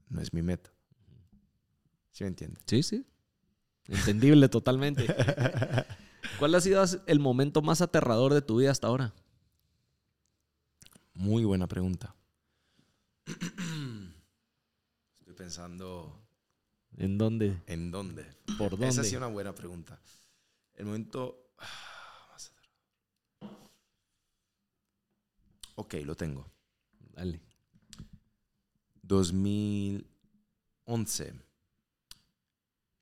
no es mi meta. ¿Sí me entiendes?
Sí, sí. Entendible totalmente. [LAUGHS] ¿Cuál ha sido el momento más aterrador de tu vida hasta ahora?
Muy buena pregunta. [CLEARS THROAT] Estoy pensando
¿En dónde?
en dónde.
¿Por dónde?
Esa sí es una buena pregunta. El momento ah. Ok, lo tengo.
Dale.
2011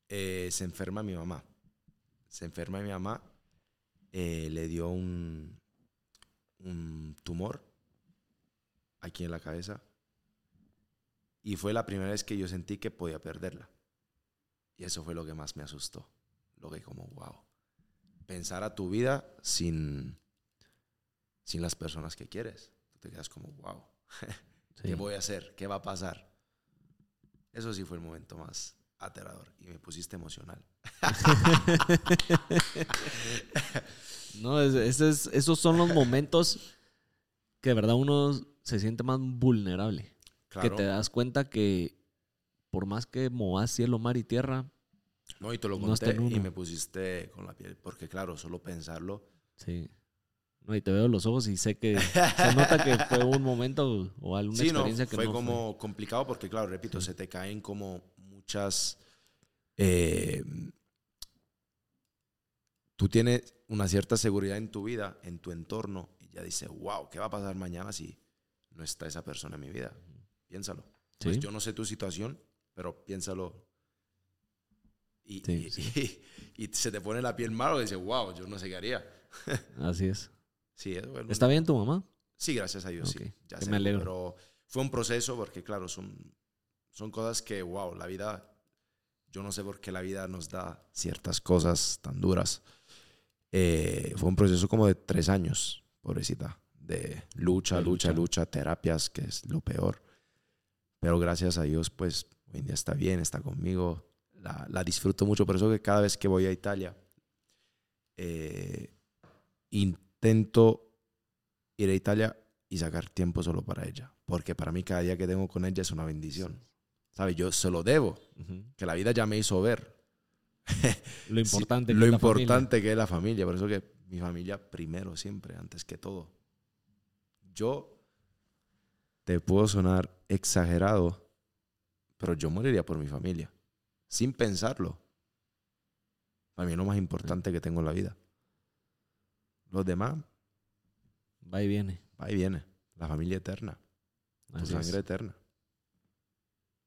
eh, se enferma mi mamá. Se enferma mi mamá, eh, le dio un, un tumor aquí en la cabeza y fue la primera vez que yo sentí que podía perderla. Y eso fue lo que más me asustó. Lo que como, wow. Pensar a tu vida sin, sin las personas que quieres. Tú te quedas como, wow. [LAUGHS]
Sí.
¿Qué voy a hacer? ¿Qué va a pasar? Eso sí fue el momento más aterrador y me pusiste emocional. [LAUGHS]
No, es- ese es- esos son los momentos que de verdad uno se siente más vulnerable. Que te das cuenta que por más que movas cielo, mar y tierra,
No, y te lo
no
conté
uno.
y me pusiste con la piel. Porque claro, solo pensarlo.
sí. No, y te veo los ojos y sé que se nota que fue un momento o alguna
sí, no,
experiencia que
fue
no
como complicado porque claro, repito, se te caen como muchas... eh, tú tienes una cierta seguridad en tu vida, en tu entorno, y ya dices, wow, ¿qué va a pasar mañana si no está esa persona en mi vida? Piénsalo. Pues
Sí.
yo no sé tu situación, pero piénsalo. Y,
Sí,
y-
sí. [LAUGHS]
y- y se te pone la piel mal y dices, wow, yo no sé qué haría. [LAUGHS]
Así es.
Sí, es
¿Está bien tu mamá?
Sí, gracias a Dios,
Ok,
sí. Ya sé,
me alegro.
Pero fue un proceso porque, claro, son, son cosas que, wow, la vida, yo no sé por qué la vida nos da ciertas cosas tan duras. Eh, fue un proceso como de tres años, pobrecita, de lucha,
De
lucha,
lucha.
lucha, terapias, que es lo peor. Pero gracias a Dios, pues, hoy en día está bien, está conmigo, la, la disfruto mucho. Por eso que cada vez que voy a Italia, eh, intento ir a Italia y sacar tiempo solo para ella. Porque para mí cada día que tengo con ella es una bendición. ¿Sabes? Yo se lo debo, que la vida ya me hizo ver.
Lo [LAUGHS] importante.
Sí,
que
lo
es la familia.
importante que es la familia. Por eso que mi familia primero, siempre, antes que todo. Yo te puedo sonar exagerado, pero yo moriría por mi familia. Sin pensarlo. Para mí es lo más importante que tengo en la vida. Los demás,
Va y viene.
va y viene. La familia eterna. Tu
Así
sangre
es.
eterna.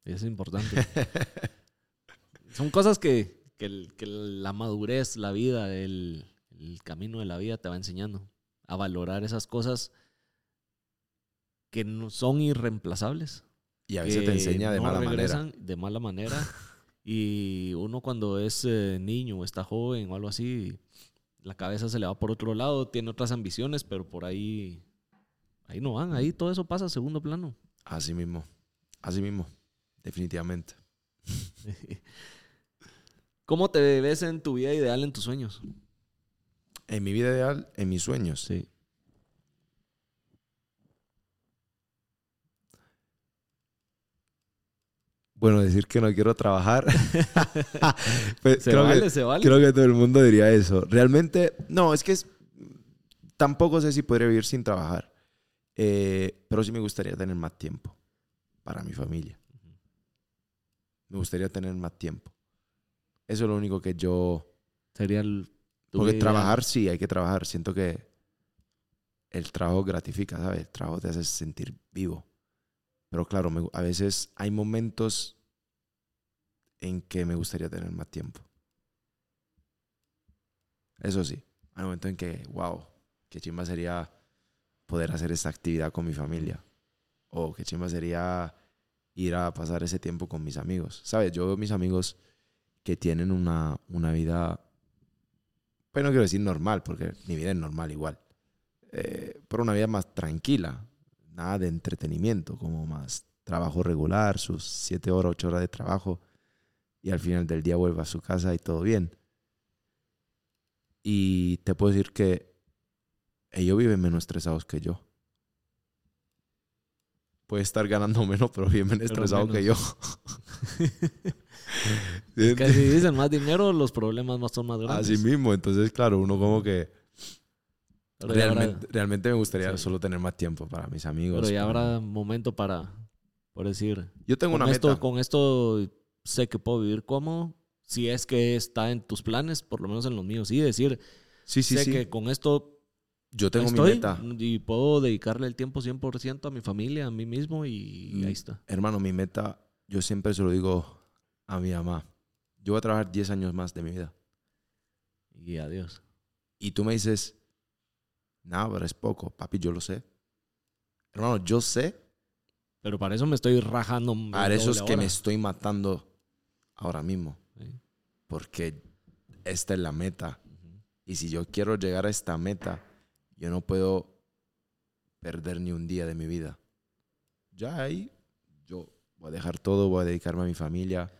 Es importante. [LAUGHS] Son cosas que, que la madurez, la vida, el, el camino de la vida te va enseñando a valorar esas cosas que no son irreemplazables.
Y a veces te enseña de
no
mala
regresan
manera.
De mala manera. y uno cuando es eh, niño o está joven o algo así, la cabeza se le va por otro lado, tiene otras ambiciones, pero por ahí, ahí no van, ahí todo eso pasa a segundo plano.
Así mismo. Así mismo. Definitivamente. [LAUGHS]
¿Cómo te ves en tu vida ideal, en tus sueños?
En mi vida ideal, en mis sueños.
Sí.
Bueno, decir que no quiero trabajar. [LAUGHS] Pues,
Se
creo,
vale,
que,
se vale.
creo que todo el mundo diría eso. Realmente, no, es que es, tampoco sé si podría vivir sin trabajar. Eh, pero sí me gustaría tener más tiempo para mi familia. Me gustaría tener más tiempo. Eso es lo único que yo...
Sería el...
Porque trabajar, sí, hay que trabajar. Siento que el trabajo gratifica, ¿sabes? El trabajo te hace sentir vivo. Pero claro, me- a veces hay momentos en que me gustaría tener más tiempo. Eso sí, hay momentos en que, wow, qué chimba sería poder hacer esta actividad con mi familia. O qué chimba sería ir a pasar ese tiempo con mis amigos. ¿Sabes? Yo veo mis amigos que tienen una, una vida pues no quiero decir normal, porque mi vida es normal igual. Eh, pero una vida más tranquila, nada de entretenimiento, como más trabajo regular, sus 7 horas, 8 horas de trabajo, y al final del día vuelve a su casa y todo bien. Y te puedo decir que ellos viven menos estresados que yo. Puede estar ganando menos, pero bien menos estresado que yo. [LAUGHS]
Es que si dicen más dinero, los problemas más son más grandes.
Así mismo, entonces claro, uno como que... Realmente, realmente me gustaría
Sí.
solo tener más tiempo para mis amigos.
Pero ya
para-
habrá momento para, por decir,
Yo tengo una
esto,
meta.
con esto sé que puedo vivir cómodo. Si es que está en tus planes, por lo menos en los míos, sí, decir,
Sí, sí,
sé
sí.
que con esto
Yo tengo
estoy
mi meta.
y puedo dedicarle el tiempo 100% a mi familia, a mí mismo y
Mm.
ahí está.
Hermano, mi meta, yo siempre se lo digo a mi mamá. Yo voy a trabajar 10 años más de mi vida.
Y adiós.
Y tú me dices, no, pero es poco. Papi, yo lo sé. Hermano, yo sé.
Pero para eso me estoy rajando.
Para eso es que me estoy matando ahora mismo.
Sí.
Porque esta es la meta. Y si yo quiero llegar a esta meta, yo no puedo perder ni un día de mi vida. Ya ahí, yo voy a dejar todo, voy a dedicarme a mi familia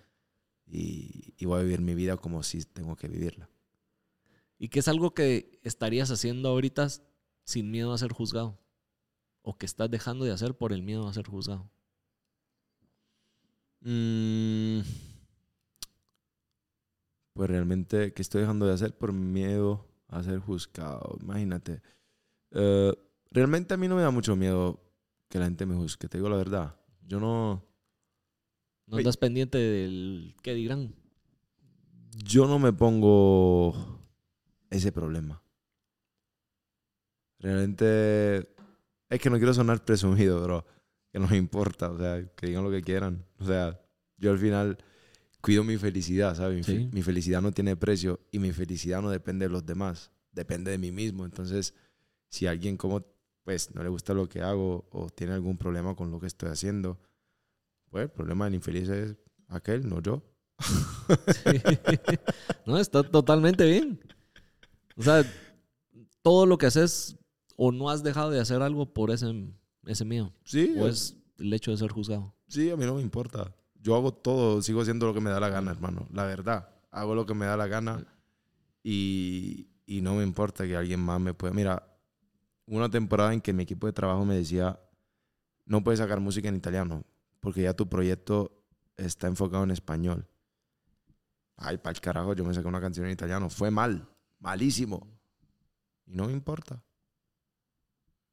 y, y voy a vivir mi vida como si tengo que vivirla.
¿Y qué es algo que estarías haciendo ahorita sin miedo a ser juzgado? ¿O que estás dejando de hacer por el miedo a ser juzgado?
Mm, pues realmente, ¿qué estoy dejando de hacer por miedo a ser juzgado? Imagínate. Eh, realmente a mí no me da mucho miedo que la gente me juzgue, te digo la verdad. Yo no...
¿No estás pendiente del qué dirán?
yo no me pongo ese problema. Realmente es que no quiero sonar presumido, pero que no me importa, o sea, que digan lo que quieran. O sea, yo al final cuido mi felicidad, ¿sabes? Mi, fe- mi felicidad no tiene precio y mi felicidad no depende de los demás, depende de mí mismo. Entonces, si alguien como, pues, no le gusta lo que hago o tiene algún problema con lo que estoy haciendo, pues el problema del infeliz es aquel, no yo. [LAUGHS]
no, está totalmente bien. O sea, todo lo que haces o no has dejado de hacer algo por ese, ese miedo.
Sí,
O es el hecho de ser juzgado.
Sí, a mí no me importa. Yo hago todo, sigo haciendo lo que me da la gana, hermano. La verdad, hago lo que me da la gana y, y no me importa que alguien más me pueda. Mira, una temporada en que mi equipo de trabajo me decía, no puedes sacar música en italiano porque ya tu proyecto está enfocado en español. Ay, para el carajo, yo me saqué una canción en italiano. Fue mal, malísimo. Y no me importa.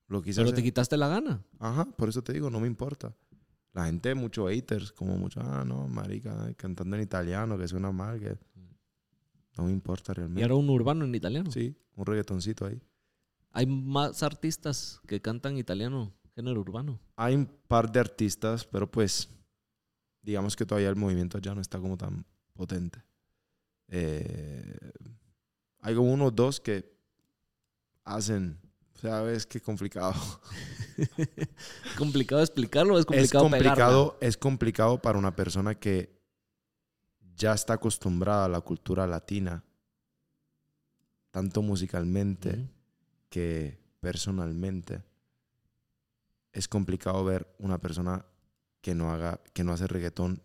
Lo quise
Pero
hacer.
te quitaste la gana.
Ajá, por eso te digo, no me importa. La gente, muchos haters, como muchos, ah, no, marica, cantando en italiano, que suena mal, que... No me importa
Y
realmente.
era un urbano en italiano.
Sí, un reggaetoncito ahí.
Hay más artistas que cantan italiano, género urbano.
Hay un par de artistas, pero pues, digamos que todavía el movimiento ya no está como tan potente. Eh, hay como unos dos que hacen, o sea, es que complicado. [LAUGHS]
complicado explicarlo, es
es
complicado
complicado, es complicado para una persona que ya está acostumbrada a la cultura latina, tanto musicalmente
pegarla. Ujú.
Que personalmente. Es complicado ver una persona que no haga, que no hace reggaetón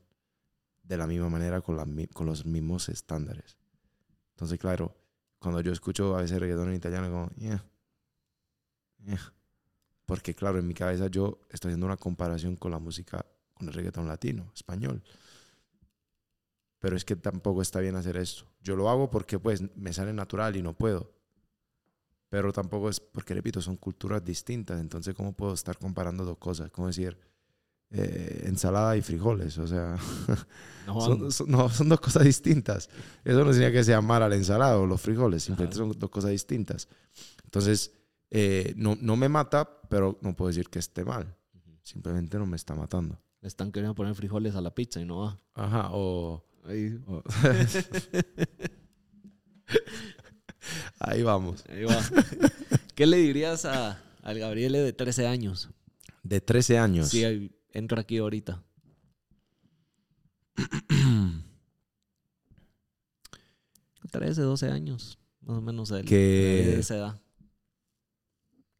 de la misma manera con, la con los mismos estándares. Entonces, claro, cuando yo escucho a veces reggaetón en italiano, como, "Yeah, yeah". porque claro, en mi cabeza yo estoy haciendo una comparación con la música, con el reggaetón latino, español. Pero es que tampoco está bien hacer esto. Yo lo hago porque pues me sale natural y no puedo. Pero tampoco es porque, repito, son culturas distintas. Entonces, ¿cómo puedo estar comparando dos cosas? Como decir, eh, ensalada y frijoles. O sea,
No, [LAUGHS]
son, son- no, son dos cosas distintas. Eso no significa que sea mala la ensalada o los frijoles. Simplemente
Ajá.
son dos cosas distintas. Entonces, eh, no, no me mata, pero no puedo decir que esté mal. Simplemente no me está matando.
le están queriendo poner frijoles a la pizza y no va.
Ajá, o...
Ahí,
o- [LAUGHS] [LAUGHS] Ahí vamos.
ahí va. ¿Qué le dirías a, al Gabriele de 13 años?
De 13 años.
Si ahí entra aquí ahorita. [CLEARS THROAT] Trece, 12 años, más o menos de,
Que-
de esa edad.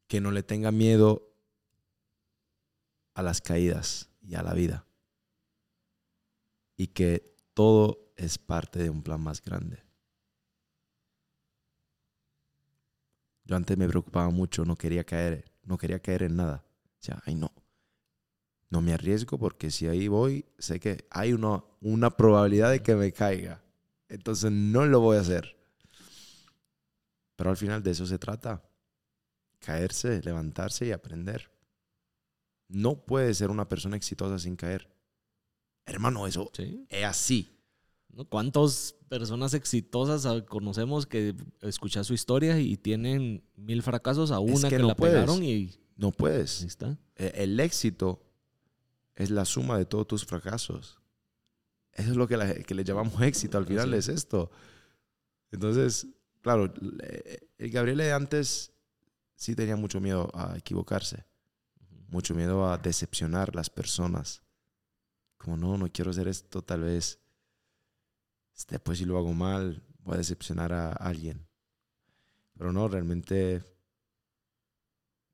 que no le tenga miedo a las caídas y a la vida. Y que todo es parte de un plan más grande. Yo antes me preocupaba mucho, no quería caer, no quería caer en nada. O sea, ay no. No me arriesgo porque si ahí voy, sé que hay una, una probabilidad de que me caiga. Entonces no lo voy a hacer. Pero al final de eso se trata caerse, levantarse y aprender. No puede ser una persona exitosa sin caer. Hermano, eso
Sí.
es así.
¿No? ¿Cuántas personas exitosas conocemos que escuchas su historia y tienen mil fracasos a una
que
que,
no
la
puedes.
pegaron y
No puedes.
está?
E- El éxito es la suma de todos tus fracasos. Eso es lo que, la- que le llamamos éxito. Al final es esto. Entonces, claro, el Gabriel antes sí tenía mucho miedo a equivocarse. Mucho miedo a decepcionar las personas. Como no, no quiero hacer esto, tal vez después si lo hago mal, voy a decepcionar a alguien. Pero no, realmente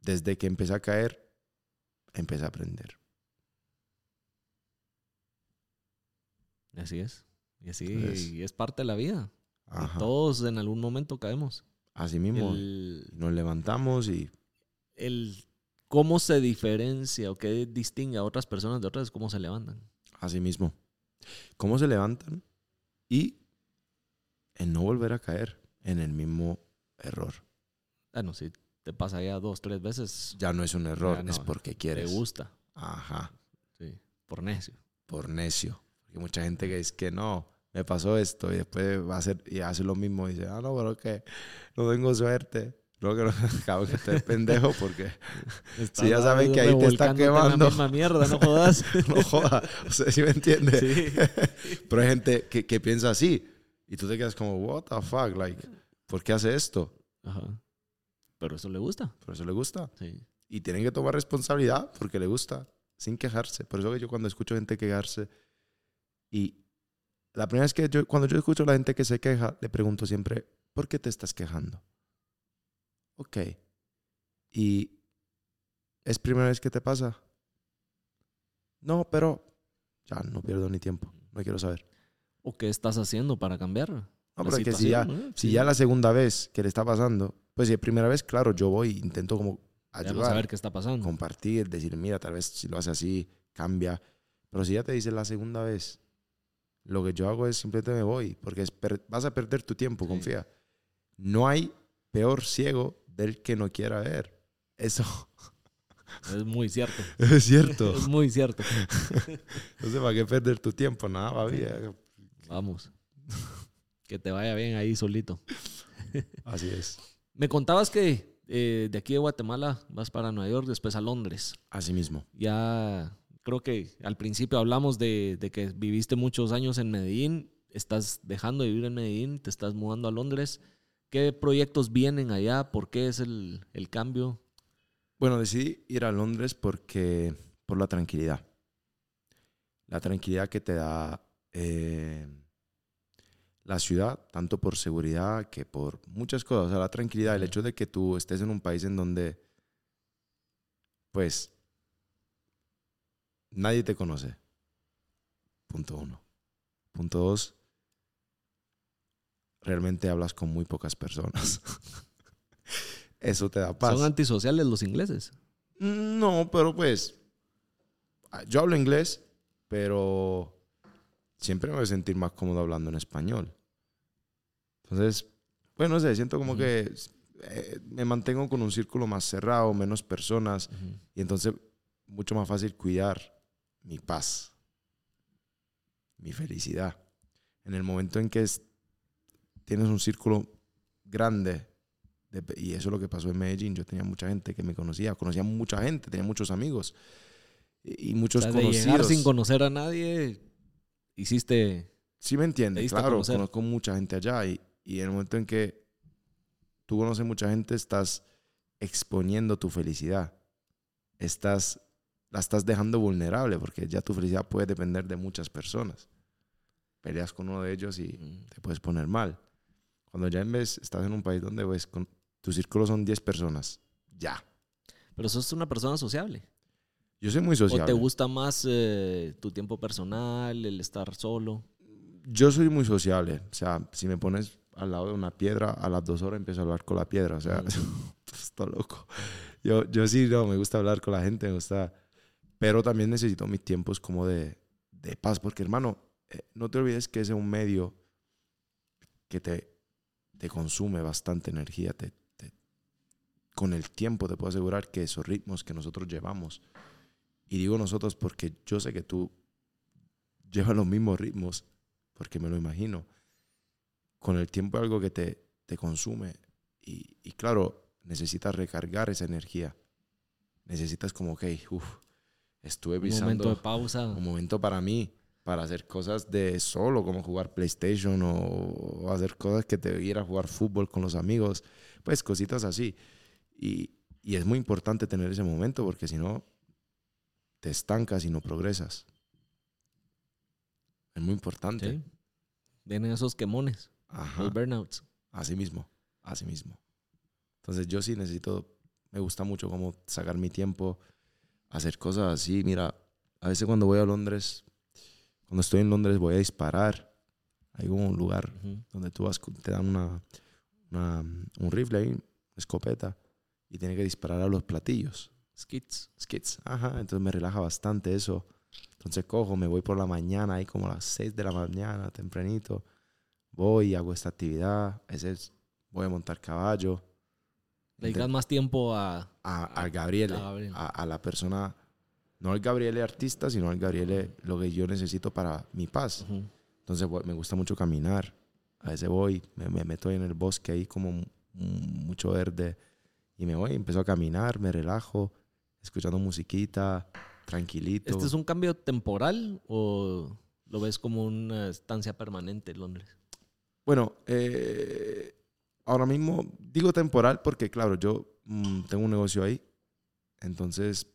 desde que empecé a caer, empecé a aprender.
Así es. Y así
Entonces-
y es parte de la vida.
Ajá.
Todos en algún momento caemos.
Así mismo.
El,
Nos levantamos y
el cómo se diferencia o qué distingue a otras personas de otras es cómo se levantan.
así mismo. ¿Cómo se levantan? Y en no volver a caer en el mismo error.
Bueno, si te pasa ya dos, tres veces,
Ya no es un error,
no,
es porque
te
quieres.
gusta.
Ajá.
Sí, por necio.
Por necio. Porque mucha gente que es que no, me pasó esto y después va a hacer y hace lo mismo y dice, ah, no, pero que no tengo suerte. No, que [LAUGHS] no, cabrón, que estés pendejo porque [LAUGHS] si ya saben que ahí te está
revolcándote en
quemando,
La misma mierda, no jodas. [LAUGHS]
no jodas. O sea, ¿sí me entiendes?
Sí.
Pero hay gente que, que piensa así y tú te quedas como, what the fuck, like, ¿por qué hace esto?
Ajá. Pero eso le gusta.
Por eso le gusta.
Sí.
Y tienen que tomar responsabilidad porque le gusta, sin quejarse. Por eso que yo cuando escucho gente quejarse y la primera vez que yo, cuando yo escucho a la gente que se queja, le pregunto siempre, ¿por qué te estás quejando? Ok. ¿Y es primera vez que te pasa? No, pero ya no pierdo ni tiempo. No quiero saber.
¿O qué estás haciendo para cambiar?
No, pero que si ya, si
Sí.
ya la segunda vez que le está pasando, pues si es primera vez, claro, yo voy e intento como ayudar,
ver qué está pasando.
compartir, decir, mira, tal vez si lo hace así, cambia. Pero si ya te dice la segunda vez, lo que yo hago es simplemente me voy, porque vas a perder tu tiempo,
Sí.
confía. No hay peor ciego del que no quiera ver. Eso
Es muy cierto. [LAUGHS]
es cierto.
Es muy cierto. [LAUGHS]
Entonces, ¿para qué perder tu tiempo? Nada, va bien.
Vamos. Que te vaya bien ahí solito.
Así es.
Me contabas que eh, de aquí de Guatemala vas para Nueva York, después a Londres.
Así mismo.
Ya creo que al principio hablamos de, de que viviste muchos años en Medellín, estás dejando de vivir en Medellín, te estás mudando a Londres. ¿Qué proyectos vienen allá? ¿Por qué es el, el cambio?
Bueno, decidí ir a Londres porque por la tranquilidad. La tranquilidad que te da eh, la ciudad, tanto por seguridad que por muchas cosas. O sea, la tranquilidad, el hecho de que tú estés en un país en donde, pues, nadie te conoce. Punto uno. Punto dos, realmente hablas con muy pocas personas. [LAUGHS] Eso te da paz.
Son antisociales los ingleses.
No, pero pues yo hablo inglés, pero siempre me voy a sentir más cómodo hablando en español. Entonces, bueno, no sé, siento como que eh, me mantengo con un círculo más cerrado, menos personas, y entonces mucho más fácil cuidar mi paz, mi felicidad. En el momento en que es- tienes un círculo grande, de y eso es lo que pasó en Medellín, yo tenía mucha gente que me conocía, conocía mucha gente, tenía muchos amigos y, y
O
muchos
sea, de llegar
conocidos.
sin conocer a nadie, hiciste...
Sí me entiendes, claro,
conocer.
conozco mucha gente allá y, y en el momento en que tú conoces mucha gente estás exponiendo tu felicidad. Estás, la estás dejando vulnerable porque ya tu felicidad puede depender de muchas personas. Peleas con uno de ellos y te puedes poner mal. Cuando ya en vez estás en un país donde pues, con, tu círculo son 10 personas, ya.
Pero sos una persona sociable.
Yo soy muy
¿O
sociable.
te gusta más eh, tu tiempo personal, el estar solo?
Yo soy muy sociable. O sea, si me pones al lado de una piedra, a las dos horas empiezo a hablar con la piedra. O sea, [LAUGHS] está loco. Yo, yo sí, no, me gusta hablar con la gente, me gusta. Pero también necesito mis tiempos como de, de paz. Porque, hermano, eh, no te olvides que ese es un medio que te, te consume bastante energía. Te, te- con el tiempo te puedo asegurar que esos ritmos que nosotros llevamos, y digo nosotros porque yo sé que tú llevas los mismos ritmos, porque me lo imagino, con el tiempo es algo que te, te consume. Y, y claro, necesitas recargar esa energía. Necesitas como, ok, uff, estuve
Un
pisando
momento de pausa.
un momento para mí, para hacer cosas de solo, como jugar PlayStation o, o hacer cosas que te ir a jugar fútbol con los amigos, pues cositas así. Y, y es muy importante tener ese momento porque si no, te estancas y no progresas. Es muy importante.
Sí. Vienen esos quemones,
Ajá.
los burnouts.
Así mismo, así mismo. Entonces yo sí necesito, me gusta mucho como sacar mi tiempo, hacer cosas así. Mira, a veces cuando voy a Londres, cuando estoy en Londres voy a disparar. Hay un lugar donde tú vas, te dan una, una- un rifle ahí, escopeta, y tienes que disparar a los platillos.
Skits.
Skits. Ajá, entonces me relaja bastante eso. Entonces cojo, me voy por la mañana, ahí como a las 6 de la mañana, tempranito. Voy, hago esta actividad. A veces voy a montar caballo.
Le dedicas más tiempo a...
A, a
a Gabriel.
a, a la persona, no al Gabriele artista, sino al Gabriele lo que yo necesito para mi paz. Entonces me gusta mucho caminar. A veces voy, me, me meto en el bosque ahí como mu- mucho verde y me voy, empiezo a caminar, me relajo, escuchando musiquita, tranquilito.
¿Este es un cambio temporal o lo ves como una estancia permanente en Londres?
Bueno, eh, ahora mismo digo temporal porque, claro, yo mm, tengo un negocio ahí, entonces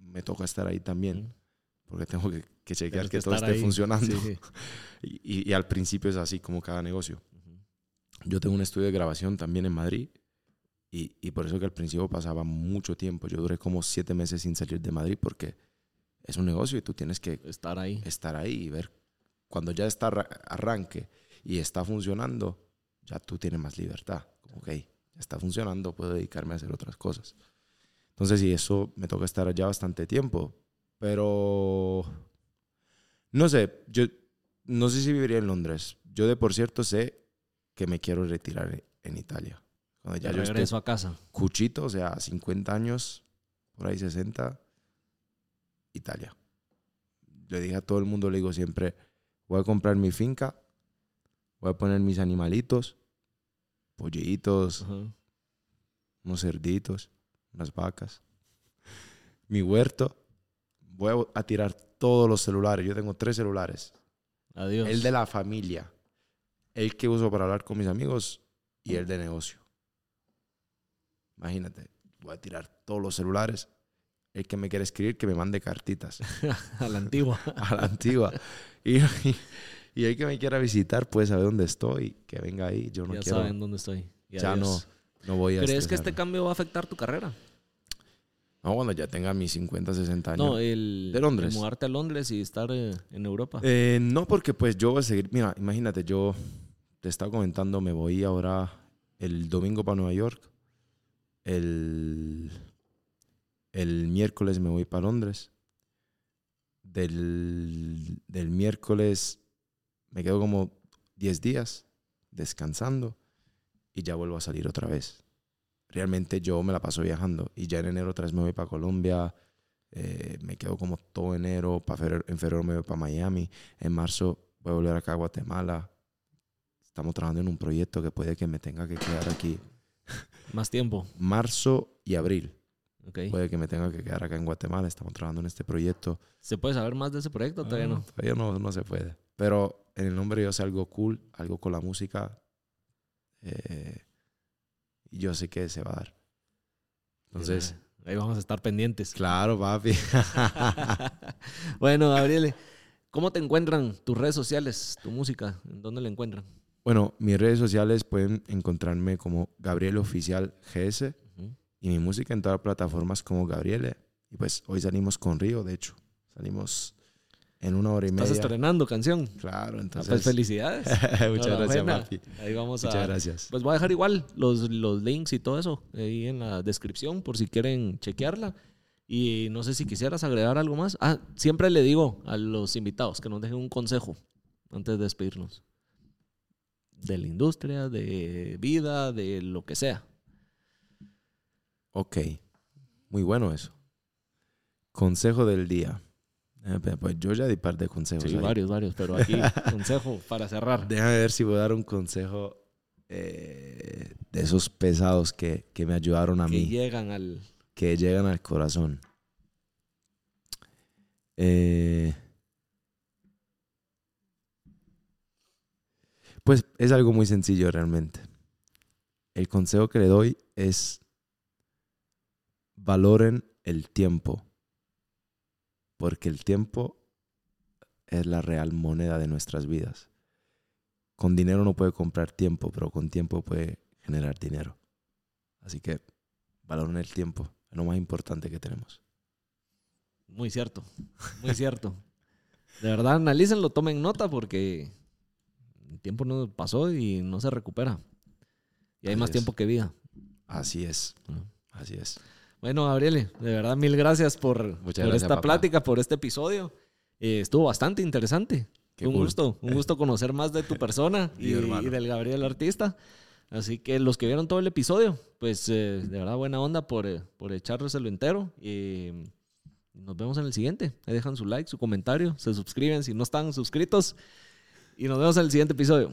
me toca estar ahí también, porque tengo que, que chequear
Tienes que
que todo esté
ahí.
funcionando.
Sí, [LAUGHS] sí.
Y, al principio es así como cada negocio. Yo tengo un estudio de grabación también en Madrid y, y por eso que al principio pasaba mucho tiempo. Yo duré como siete meses sin salir de Madrid porque es un negocio y tú tienes que
Estar ahí.
estar ahí y ver cuando ya está arra- arranque y está funcionando, ya tú tienes más libertad. Como, ok, ya está funcionando, puedo dedicarme a hacer otras cosas. Entonces, sí, eso me toca estar allá bastante tiempo. Pero, no sé, yo no sé si viviría en Londres. Yo de por cierto sé que me quiero retirar en- Italia. Cuando ya yo
regreso a casa.
cuchito, o sea, 50 años, por ahí 60, Italia. Le dije a todo el mundo, le digo siempre, voy a comprar mi finca, voy a poner mis animalitos, pollitos,
Ajá.
unos cerditos, unas vacas, mi huerto. Voy a- tirar todos los celulares. Yo tengo tres celulares.
Adiós.
El de la familia, el que uso para hablar con mis amigos y el de negocio. Imagínate, voy a tirar todos los celulares. El que me quiere escribir, que me mande cartitas [LAUGHS]
a la antigua. [LAUGHS]
a la antigua. Y, y, y el que me quiera visitar, puede saber dónde estoy, que venga ahí. Yo no
ya
quiero,
saben dónde estoy. Y
ya
adiós.
no voy a
¿Crees que este cambio va a afectar tu carrera?
No, cuando ya tenga mis 50, 60 años.
No, el,
¿De Londres?
el mudarte a Londres y estar eh, en Europa.
Eh, no, porque pues yo voy a seguir. Mira, imagínate, yo te estaba comentando, me voy ahora el domingo para Nueva York. El, el miércoles me voy para Londres. Del, del miércoles me quedo como 10 días descansando y ya vuelvo a salir otra vez. Realmente yo me la paso viajando y ya en enero otra vez me voy para Colombia. eh, me quedo como todo enero. Para febrero, en febrero me voy para Miami. En marzo voy a volver acá a Guatemala. Estamos trabajando en un proyecto que puede que me tenga que quedar aquí.
Más tiempo.
Marzo y abril.
Ok.
Puede que me tenga que quedar acá en Guatemala. Estamos trabajando en este proyecto.
¿Se puede saber más de ese proyecto? Todavía no.
Todavía no, no se puede. Pero en el nombre yo sé algo cool, algo con la música. Eh, y yo sé que se va a dar. Entonces,
Ahí vamos a estar pendientes.
claro, papi. [LAUGHS]
bueno, Gabriele, ¿cómo te encuentran tus redes sociales, tu música? ¿En dónde la encuentran?
bueno, mis redes sociales pueden encontrarme como Gabriel Oficial GS y mi música en todas las plataformas como Gabriele. Y pues hoy salimos con Río, de hecho. Salimos en una hora y
Estás
media.
estrenando canción.
Claro,
Ah,
entonces.
pues felicidades. [LAUGHS]
Muchas gracias, papi.
Ahí vamos
Muchas
a.
gracias.
Pues voy a dejar igual los, los links y todo eso ahí en la descripción por si quieren chequearla. Y no sé si quisieras agregar algo más. Ah, siempre le digo a los invitados que nos dejen un consejo antes de despedirnos. De la industria, de vida, de lo que sea.
Ok, muy bueno eso. Consejo del día. Eh, Pues yo ya di par de consejos.
Sí,
ahí.
varios, varios. Pero aquí, [LAUGHS] consejo para cerrar.
Déjame ver si puedo dar un consejo eh, de esos pesados que, que me ayudaron a
Que
mí,
llegan al.
que llegan al corazón. Eh, pues es algo muy sencillo realmente. El consejo que le doy es valoren el tiempo, porque el tiempo es la real moneda de nuestras vidas. Con dinero no puede comprar tiempo, pero con tiempo puede generar dinero. Así que valoren el tiempo, es lo más importante que tenemos.
Muy cierto, muy cierto. De verdad, analícenlo, tomen nota porque el tiempo no pasó y no se recupera. Y hay más
es.
tiempo que vida.
Así es, así es.
Bueno, Gabriele, de verdad, mil gracias por,
Muchas
por
gracias,
esta
papá.
plática, por este episodio. Eh, estuvo bastante interesante.
Qué
un
cool.
gusto, un gusto conocer más de tu [LAUGHS] persona y del Gabriel artista. Así que los que vieron todo el episodio, pues eh, de verdad buena onda por, eh, por echárselo entero. Y nos vemos en el siguiente. Ahí dejan su like, su comentario, se suscriben si no están suscritos. Y nos vemos en el siguiente episodio.